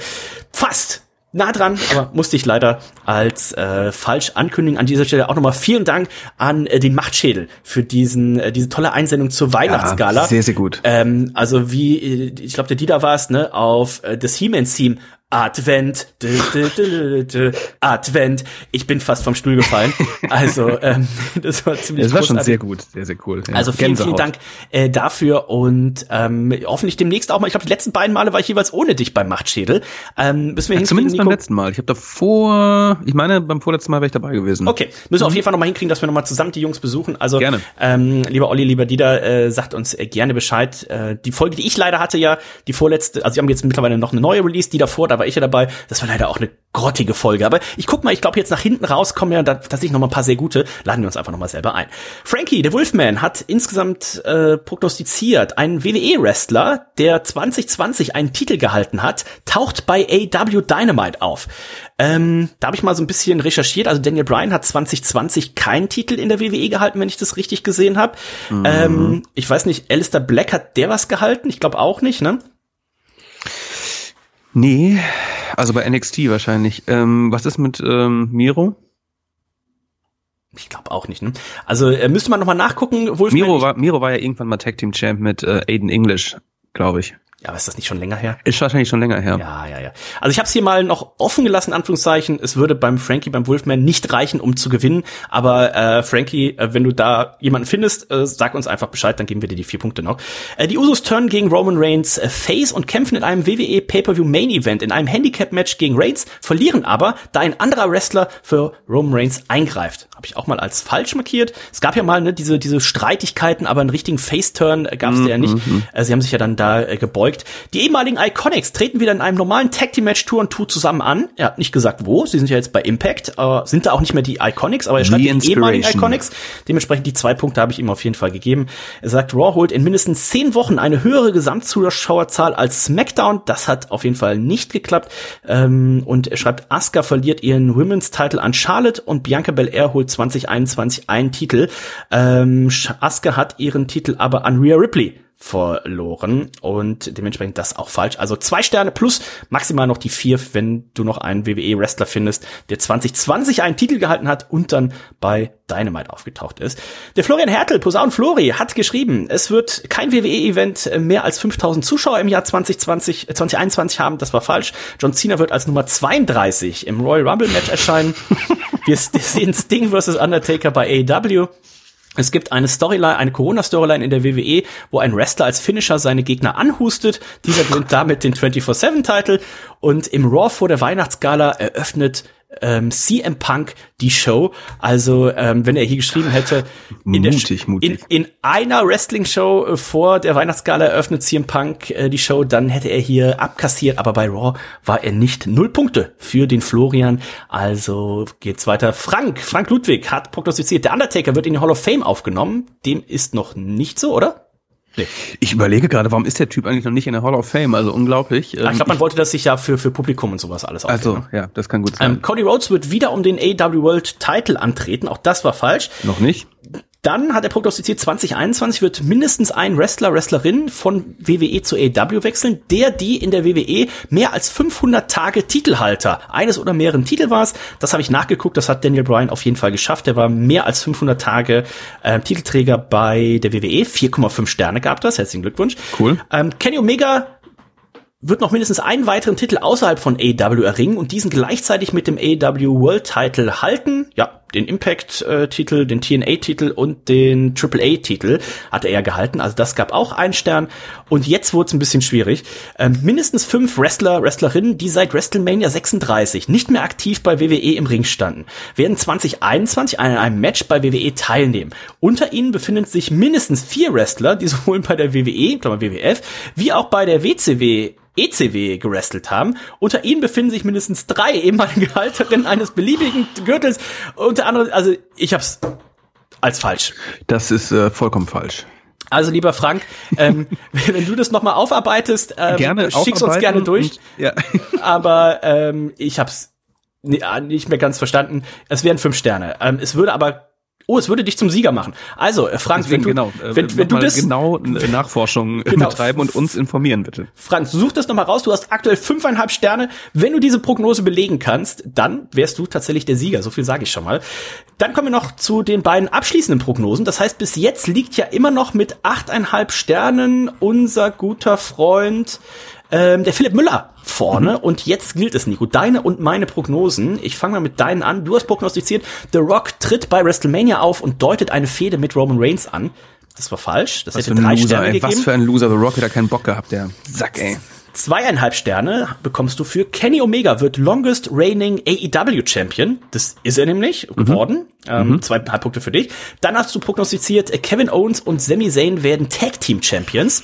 fast nah dran, aber musste ich leider als äh, falsch ankündigen. An dieser Stelle auch nochmal vielen Dank an äh, den Machtschädel für diesen äh, diese tolle Einsendung zur Weihnachtsgala. Ja, sehr, sehr gut. Ähm, also wie, äh, ich glaube, der Dieter war es, ne, auf äh, das He-Man-Theme Advent, dü, dü, dü, Advent. Ich bin fast vom Stuhl gefallen. Also ähm, das war ziemlich. Das war großartig. schon sehr gut, sehr sehr cool. Ja. Also vielen, vielen Gänsehaut. Dank äh, dafür und ähm, hoffentlich demnächst auch mal. Ich glaube, die letzten beiden Male war ich jeweils ohne dich beim Machtschädel. Ähm, müssen wir Ja, hinkriegen, zumindest beim Nico? letzten Mal. Ich habe davor, ich meine, beim vorletzten Mal wäre ich dabei gewesen. Okay, müssen wir auf jeden Fall nochmal hinkriegen, dass wir nochmal zusammen die Jungs besuchen. Also, Gerne. Ähm, lieber Olli, lieber Dieter, äh, sagt uns äh, gerne Bescheid. Äh, die Folge, die ich leider hatte, ja, die vorletzte, also wir haben jetzt mittlerweile noch eine neue Release, die davor, da war ich ja dabei. Das war leider auch eine grottige Folge. Aber ich guck mal, ich glaube jetzt nach hinten raus kommen ja da- tatsächlich noch mal ein paar sehr gute. Laden wir uns einfach noch mal selber ein. Frankie, der Wolfman, hat insgesamt äh, prognostiziert, ein WWE-Wrestler, der 2020 einen Titel gehalten hat, taucht bei AW Dynamite auf. Ähm, da habe ich mal so ein bisschen recherchiert. Also Daniel Bryan hat 2020 keinen Titel in der WWE gehalten, wenn ich das richtig gesehen habe. Ähm, ich weiß nicht, Alistair Black hat der was gehalten? Ich glaube auch nicht, ne? Nee, also bei NXT wahrscheinlich. Ähm, was ist mit ähm, Miro? Ich glaube auch nicht, ne? Also äh, müsste man noch mal nachgucken. Wolfman, Miro war, Miro war ja irgendwann mal Tag Team Champ mit äh, Aiden English, glaube ich. Ja, aber ist das nicht schon länger her? Ist wahrscheinlich schon länger her. Ja, ja, ja. Also ich habe es hier mal noch offen gelassen, in Anführungszeichen. Es würde beim Frankie, beim Wolfman nicht reichen, um zu gewinnen. Aber äh, Frankie, äh, wenn du da jemanden findest, äh, sag uns einfach Bescheid, dann geben wir dir die vier Punkte noch. Äh, die Usos turnen gegen Roman Reigns äh, Face und kämpfen in einem WWE Pay-Per-View Main Event in einem Handicap-Match gegen Reigns, verlieren aber, da ein anderer Wrestler für Roman Reigns eingreift. Habe ich auch mal als falsch markiert. Es gab ja mal ne, diese, diese Streitigkeiten, aber einen richtigen Face-Turn äh, gab es ja nicht. Äh, sie haben sich ja dann da äh, gebeugt. Die ehemaligen Iconics treten wieder in einem normalen Tag Team Match Tour und Tour zusammen an. Er hat nicht gesagt wo. Sie sind ja jetzt bei Impact, äh, sind da auch nicht mehr die Iconics, aber er schreibt die ehemaligen. Iconics. Dementsprechend die zwei Punkte habe ich ihm auf jeden Fall gegeben. Er sagt, Raw holt in mindestens zehn Wochen eine höhere Gesamtzuschauerzahl als SmackDown. Das hat auf jeden Fall nicht geklappt. Ähm, und er schreibt, Asuka verliert ihren Women's Title an Charlotte und Bianca Belair holt 2021 einen Titel. Ähm, Asuka hat ihren Titel aber an Rhea Ripley verloren und dementsprechend das auch falsch. Also zwei Sterne plus maximal noch die vier, wenn du noch einen WWE-Wrestler findest, der 2020 einen Titel gehalten hat und dann bei Dynamite aufgetaucht ist. Der Florian Hertel, Posaun Flori, hat geschrieben, es wird kein WWE-Event mehr als 5000 Zuschauer im Jahr 2020, äh, 2021 haben. Das war falsch. John Cena wird als Nummer 32 im Royal Rumble Match erscheinen. Wir sehen Sting vs. Undertaker bei AEW. Es gibt eine Storyline, eine Corona-Storyline in der WWE, wo ein Wrestler als Finisher seine Gegner anhustet. Dieser gewinnt damit den 24-7-Titel. Und im Raw vor der Weihnachtsgala eröffnet ähm, CM Punk die Show. Also, ähm, wenn er hier geschrieben hätte, in, der, Mutig, mutig. in, in einer Wrestling-Show äh, vor der Weihnachtsgala eröffnet CM Punk äh, die Show, dann hätte er hier abkassiert, aber bei Raw war er nicht. Null Punkte für den Florian. Also geht's weiter. Frank, Frank Ludwig hat prognostiziert, der Undertaker wird in die Hall of Fame aufgenommen. Dem ist noch nicht so, oder? Ich überlege gerade, warum ist der Typ eigentlich noch nicht in der Hall of Fame? Also unglaublich. Ah, ich glaube, man Ähm, wollte das sich ja für, für Publikum und sowas alles aufnehmen. also, ja, das kann gut sein. Ähm, Cody Rhodes wird wieder um den AW World Title antreten. Auch das war falsch. noch nicht? Dann hat er prognostiziert, 2021 wird mindestens ein Wrestler, Wrestlerin von WWE zu AEW wechseln, der die in der WWE mehr als 500 Tage Titelhalter eines oder mehreren Titel war. Das habe ich nachgeguckt, das hat Daniel Bryan auf jeden Fall geschafft. Er war mehr als 500 Tage äh, Titelträger bei der WWE. 4,5 Sterne gab das. Herzlichen Glückwunsch. Cool. Ähm, Kenny Omega wird noch mindestens einen weiteren Titel außerhalb von AEW erringen und diesen gleichzeitig mit dem AEW World Title halten. Ja, den Impact-Titel, den TNA-Titel und den AAA-Titel hat er gehalten. Also das gab auch einen Stern. Und jetzt wurde es ein bisschen schwierig. Ähm, mindestens fünf Wrestler, Wrestlerinnen, die seit WrestleMania 36 nicht mehr aktiv bei WWE im Ring standen, werden 2021 an einem Match bei WWE teilnehmen. Unter ihnen befinden sich mindestens vier Wrestler, die sowohl bei der WWE, Klammer WWF, wie auch bei der WCW ECW gerestelt haben. Unter ihnen befinden sich mindestens drei ehemalige Halterinnen eines beliebigen Gürtels. Unter anderem, also ich hab's als falsch. Das ist äh, vollkommen falsch. Also lieber Frank, ähm, wenn du das nochmal aufarbeitest, ähm, Gerne schick's uns gerne durch. und- Ja. Aber ähm, ich hab's ah, nicht mehr ganz verstanden. Es wären fünf Sterne. Ähm, es würde aber Oh, es würde dich zum Sieger machen. Also, äh, Frank, Deswegen, wenn du, genau, äh, wenn, wenn du das, genau Nachforschung Genau. betreiben und uns informieren, bitte. Frank, such das nochmal raus. Du hast aktuell fünfeinhalb Sterne. Wenn du diese Prognose belegen kannst, dann wärst du tatsächlich der Sieger. So viel sage ich schon mal. Dann kommen wir noch zu den beiden abschließenden Prognosen. Das heißt, bis jetzt liegt ja immer noch mit achteinhalb Sternen unser guter Freund ähm, der Philipp Müller vorne. Und jetzt gilt es, Nico. Deine und meine Prognosen. Ich fange mal mit deinen an. Du hast prognostiziert, The Rock tritt bei WrestleMania auf und deutet eine Fehde mit Roman Reigns an. Das war falsch. Das Was hätte ein drei Loser, Sterne ey. gegeben. Was für ein Loser. The Rock hat da keinen Bock gehabt, der Sack, ey. Zweieinhalb Sterne bekommst du für Kenny Omega wird longest reigning AEW Champion. Das ist er nämlich geworden. Ähm, Zweieinhalb Punkte für dich. Dann hast du prognostiziert, Kevin Owens und Sami Zayn werden Tag Team Champions.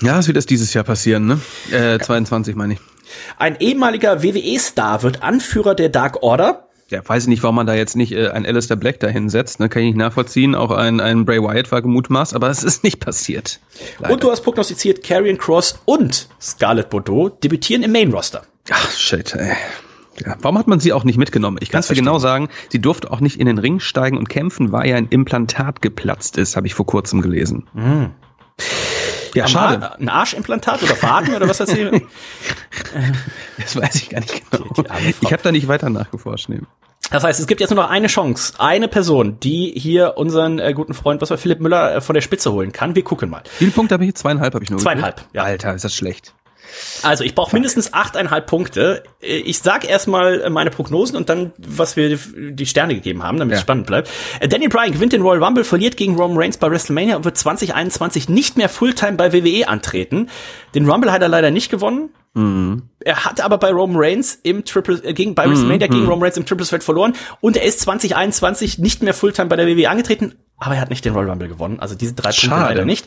Ja, das wird das dieses Jahr passieren, ne? Äh, 22 meine ich. Ein ehemaliger WWE-Star wird Anführer der Dark Order. Ja, weiß ich nicht, warum man da jetzt nicht äh, ein Alistair Black da hinsetzt, ne? Kann ich nicht nachvollziehen. Auch ein, ein Bray Wyatt war gemutmaßt, aber es ist nicht passiert. Leider. Und du hast prognostiziert, Karrion Cross und Scarlett Bordeaux debütieren im Main Roster. Ach, shit, ey. Ja, warum hat man sie auch nicht mitgenommen? Ich kann es dir genau sagen, sie durfte auch nicht in den Ring steigen und kämpfen, weil ja ein Implantat geplatzt ist, habe ich vor kurzem gelesen. Ja, Am schade. Ar- Ein Arschimplantat oder Faden oder was erzählen? Das weiß ich gar nicht genau. Die- die. Ich habe da nicht weiter nachgeforscht. Nee. Das heißt, es gibt jetzt nur noch eine Chance, eine Person, die hier unseren äh, guten Freund, was war Philipp Müller, äh, von der Spitze holen kann. Wir gucken mal. Wie viele Punkte habe ich? Zweieinhalb habe ich nur. Zweieinhalb, ja. Alter, ist das schlecht. Also ich brauche mindestens achteinhalb Punkte. Äh, Ich sag erstmal äh, meine Prognosen und dann, was wir die Sterne gegeben haben, damit es Ja. spannend bleibt. Äh, Daniel Bryan gewinnt den Royal Rumble, verliert gegen Roman Reigns bei WrestleMania und wird 2021 nicht mehr Fulltime bei WWE antreten. Den Rumble hat er leider nicht gewonnen. Er hat aber bei Roman Reigns im Triple äh, gegen bei WrestleMania gegen Roman Reigns im Triple Threat verloren und er ist 2021 nicht mehr Fulltime bei der WWE angetreten, aber er hat nicht den Royal Rumble gewonnen. Also diese drei Punkte Schade. leider nicht.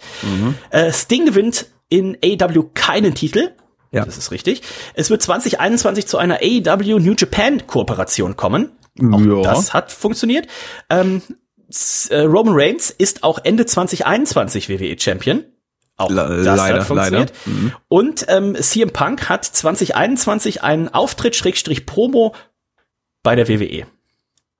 Äh, Sting gewinnt in AEW keinen Titel. Ja. Das ist richtig. Es wird 2021 zu einer AEW New Japan Kooperation kommen. Auch Ja. das hat funktioniert. Ähm, äh, Roman Reigns ist auch Ende 2021 WWE Champion. Auch Le- das leider, hat funktioniert. leider. Mhm. Und ähm, CM Punk hat 2021 einen Auftritt Schrägstrich Promo bei der WWE.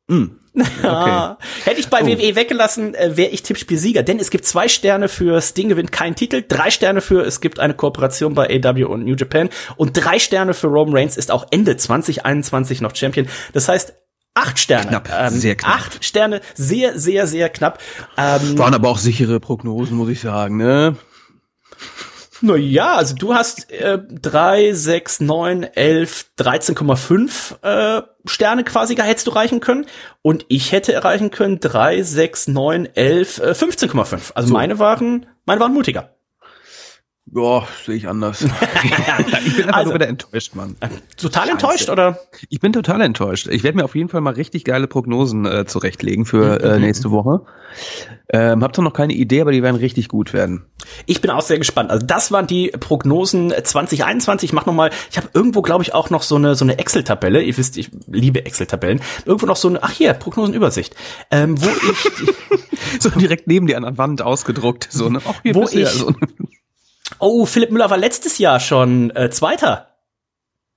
Hm. Ah, Hätte ich bei Oh. WWE weggelassen, äh, wäre ich Tippspielsieger. Denn es gibt zwei Sterne für Sting gewinnt keinen Titel, drei Sterne für es gibt eine Kooperation bei AW und New Japan und drei Sterne für Roman Reigns ist auch Ende 2021 noch Champion. Das heißt, acht Sterne. Knapp, sehr knapp. Acht Sterne, sehr, sehr, sehr knapp. Ähm, Waren aber auch sichere Prognosen, muss ich sagen, ne? Na ja, also du hast äh, 3, 6, 9, 11, 13,5 äh, Sterne quasi hättest du reichen können. Und ich hätte erreichen können 3, 6, 9, 11, äh, 15,5. Also meine waren, meine waren mutiger. Boah, sehe ich anders. ich bin einfach Also- nur wieder enttäuscht, Mann. Total Scheiße. enttäuscht, oder? Ich bin total enttäuscht. Ich werde mir auf jeden Fall mal richtig geile Prognosen äh, zurechtlegen für Mhm. äh, nächste Woche. Ähm, hab zwar noch keine Idee, aber die werden richtig gut werden. Ich bin auch sehr gespannt. Also das waren die Prognosen 2021. Ich mach noch mal, ich habe irgendwo glaube ich auch noch so eine so eine Excel-Tabelle. Ihr wisst, ich liebe Excel-Tabellen. Irgendwo noch so eine, ach hier, Prognosenübersicht, ähm, wo ich So direkt neben dir an der Wand ausgedruckt. So, ne? Ach, hier Wo ja ich- so. Oh, Philipp Müller war letztes Jahr schon äh, Zweiter.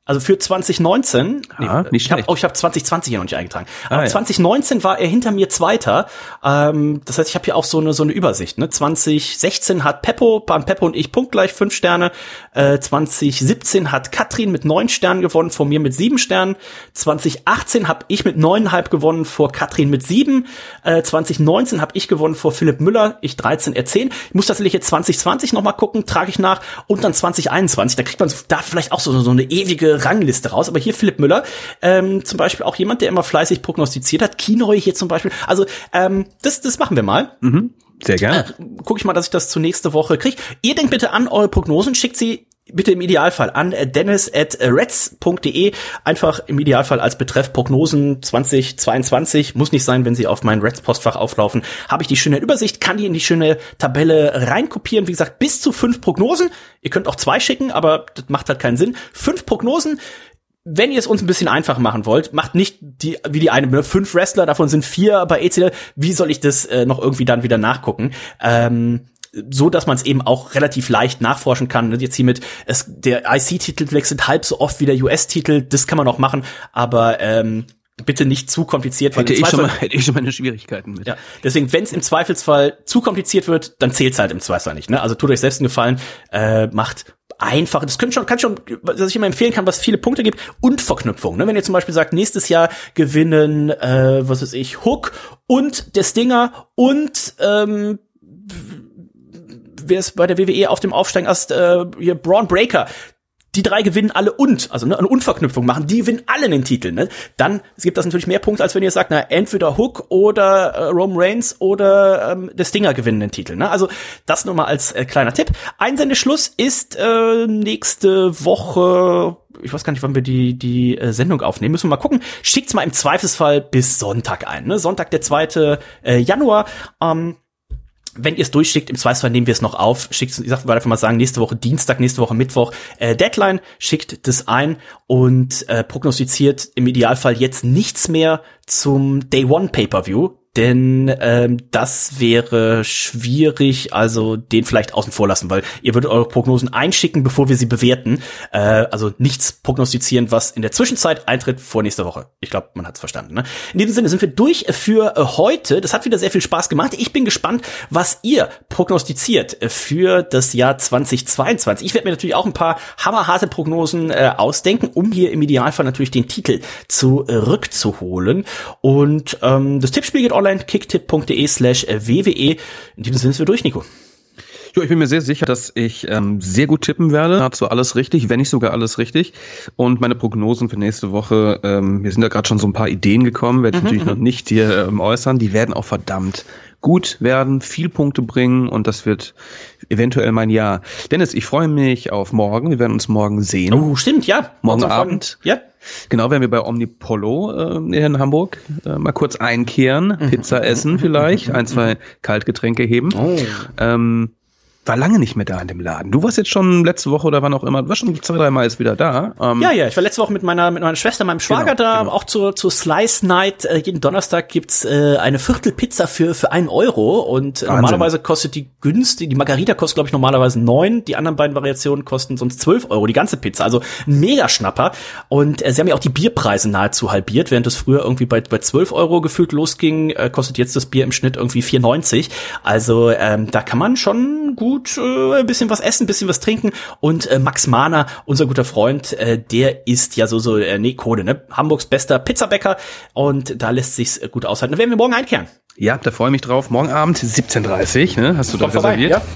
Also für 2019. Ah, nicht ich hab, schlecht. oh, ich habe 2020 hier noch nicht eingetragen. Aber Ah, ja. 2019 war er hinter mir Zweiter. Ähm, das heißt, ich habe hier auch so eine so eine Übersicht. Ne? 2016 hat Peppo, waren Peppo und ich punktgleich fünf Sterne. Äh, 2017 hat Katrin mit neun Sternen gewonnen, vor mir mit sieben Sternen. 2018 habe ich mit neuneinhalb gewonnen, vor Katrin mit sieben. Äh, 2019 habe ich gewonnen vor Philipp Müller, ich 13, er 10. Ich muss tatsächlich jetzt 2020 noch mal gucken, trage ich nach. Und dann 2021, da kriegt man da vielleicht auch so, so eine ewige Rangliste raus. Aber hier Philipp Müller, ähm, zum Beispiel auch jemand, der immer fleißig prognostiziert hat. Kinoy hier zum Beispiel. Also ähm, das, das machen wir mal. Sehr gerne. Guck ich mal, dass ich das zur nächste Woche kriege. Ihr denkt bitte an eure Prognosen, schickt sie bitte im Idealfall an äh, dennis at reds.de. Einfach im Idealfall als Betreff Prognosen 2022. Muss nicht sein, wenn sie auf mein Reds-Postfach auflaufen. Habe ich die schöne Übersicht, kann die in die schöne Tabelle reinkopieren. Wie gesagt, bis zu fünf Prognosen. Ihr könnt auch zwei schicken, aber das macht halt keinen Sinn. Fünf Prognosen. Wenn ihr es uns ein bisschen einfach machen wollt, macht nicht die wie die eine, ne? fünf Wrestler, davon sind vier bei ECL. Wie soll ich das äh, noch irgendwie dann wieder nachgucken? Ähm, so dass man es eben auch relativ leicht nachforschen kann. Ne? Jetzt hier mit es, der IC-Titel wechselt halb so oft wie der US-Titel, das kann man auch machen, aber ähm, bitte nicht zu kompliziert. Hätte ich, schon mal, hätte ich schon meine Schwierigkeiten mit. Ja, deswegen, wenn es im Zweifelsfall zu kompliziert wird, dann zählt's halt im Zweifelsfall nicht. Ne? Also tut euch selbst einen Gefallen, äh, macht einfach, das könnte schon, kann schon, was ich immer empfehlen kann, was viele Punkte gibt, und Verknüpfung. Ne? Wenn ihr zum Beispiel sagt, nächstes Jahr gewinnen, äh, was weiß ich, Hook und der Stinger und ähm, wer ist bei der WWE auf dem Aufsteigen erst äh, hier Braun Breaker, die drei gewinnen alle und, also ne, eine Unverknüpfung machen, die gewinnen alle den Titel. Ne? Dann gibt das natürlich mehr Punkte, als wenn ihr sagt, na, entweder Hook oder äh, Roman Reigns oder ähm, der Stinger gewinnen den Titel. Ne? Also das nur mal als äh, kleiner Tipp. Einsendeschluss ist äh, nächste Woche ich weiß gar nicht, wann wir die, die äh, Sendung aufnehmen. Müssen wir mal gucken. Schickt's mal im Zweifelsfall bis Sonntag ein. Ne? Sonntag, der 2. Äh, Januar. Ähm, wenn ihr es durchschickt, im Zweifelsfall nehmen wir es noch auf. Schickt, ich sag, einfach mal sagen, nächste Woche Dienstag, nächste Woche Mittwoch äh, Deadline, schickt das ein und äh, prognostiziert im Idealfall jetzt nichts mehr zum Day One Pay-per-View, denn ähm, das wäre schwierig, also den vielleicht außen vor lassen, weil ihr würdet eure Prognosen einschicken, bevor wir sie bewerten. Äh, also nichts prognostizieren, was in der Zwischenzeit eintritt vor nächster Woche. Ich glaube, man hat es verstanden. Ne? In diesem Sinne sind wir durch für äh, heute. Das hat wieder sehr viel Spaß gemacht. Ich bin gespannt, was ihr prognostiziert äh, für das Jahr 2022. Ich werde mir natürlich auch ein paar hammerharte Prognosen äh, ausdenken, um hier im Idealfall natürlich den Titel zurückzuholen. Und ähm, das Tippspiel geht online online, kicktipp.de slash WWE. In diesem Sinne sind wir durch, Nico. Jo, ich bin mir sehr sicher, dass ich ähm, sehr gut tippen werde. Dazu alles richtig, wenn nicht sogar alles richtig. Und meine Prognosen für nächste Woche, ähm, mir sind da gerade schon so ein paar Ideen gekommen, werde ich mhm, natürlich noch mhm. nicht hier ähm, äußern. Die werden auch verdammt gut werden, viel Punkte bringen und das wird eventuell mein Jahr. Dennis, ich freue mich auf morgen. Wir werden uns morgen sehen. Oh, stimmt, ja. Morgen Abend. Ja. Genau, werden wir bei Omnipolo äh, in Hamburg äh, mal kurz einkehren, mhm. Pizza essen vielleicht, ein, zwei Kaltgetränke heben. Oh. Ähm, war lange nicht mehr da in dem Laden. Du warst jetzt schon letzte Woche oder wann auch immer, du warst schon zwei, drei Mal jetzt wieder da. Ähm ja, ja, ich war letzte Woche mit meiner, mit meiner Schwester, meinem Schwager genau, da, genau. auch zur, zur Slice Night. Äh, jeden Donnerstag gibt's äh, eine Viertelpizza für, für einen Euro und äh, normalerweise kostet die günstig, die Margarita kostet, glaube ich, normalerweise neun, die anderen beiden Variationen kosten sonst zwölf Euro, die ganze Pizza. Also ein Mega-Schnapper. Und äh, sie haben ja auch die Bierpreise nahezu halbiert, während es früher irgendwie bei, bei 12 Euro gefühlt losging, äh, kostet jetzt das Bier im Schnitt irgendwie 4,90. Also ähm, da kann man schon gut äh, ein bisschen was essen, ein bisschen was trinken. Und äh, Max Mahner, unser guter Freund, äh, der ist ja so, so, äh, nee, Code, ne? Hamburgs bester Pizzabäcker. Und da lässt sich's gut aushalten. Da werden wir morgen einkehren. Ja, da freue ich mich drauf. Morgen Abend 17.30 ne? Hast du da reserviert? Vorbei, ja.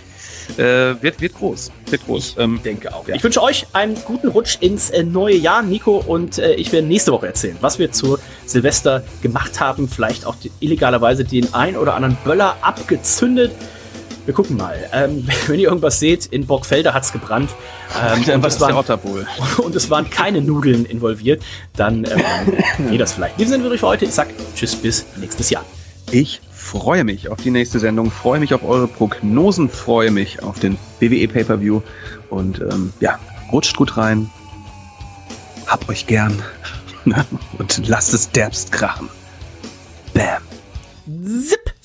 Äh, wird, wird groß. Wird groß. Ähm, denke auch. Ja. Ich wünsche euch einen guten Rutsch ins äh, neue Jahr, Nico, und äh, ich werde nächste Woche erzählen, was wir zu Silvester gemacht haben. Vielleicht auch die, illegalerweise den ein oder anderen Böller abgezündet. Wir gucken mal. Ähm, wenn ihr irgendwas seht, in Borgfelder hat's gebrannt. Ähm, und, es waren, und es waren keine Nudeln involviert, dann ähm, geht das vielleicht. In diesem Sinne würde ich für heute. Ich sag Tschüss, bis nächstes Jahr. Ich freue mich auf die nächste Sendung, freue mich auf eure Prognosen, freue mich auf den WWE Pay-Per-View und ähm, ja, rutscht gut rein, habt euch gern und lasst es derbst krachen. Bam. Zip.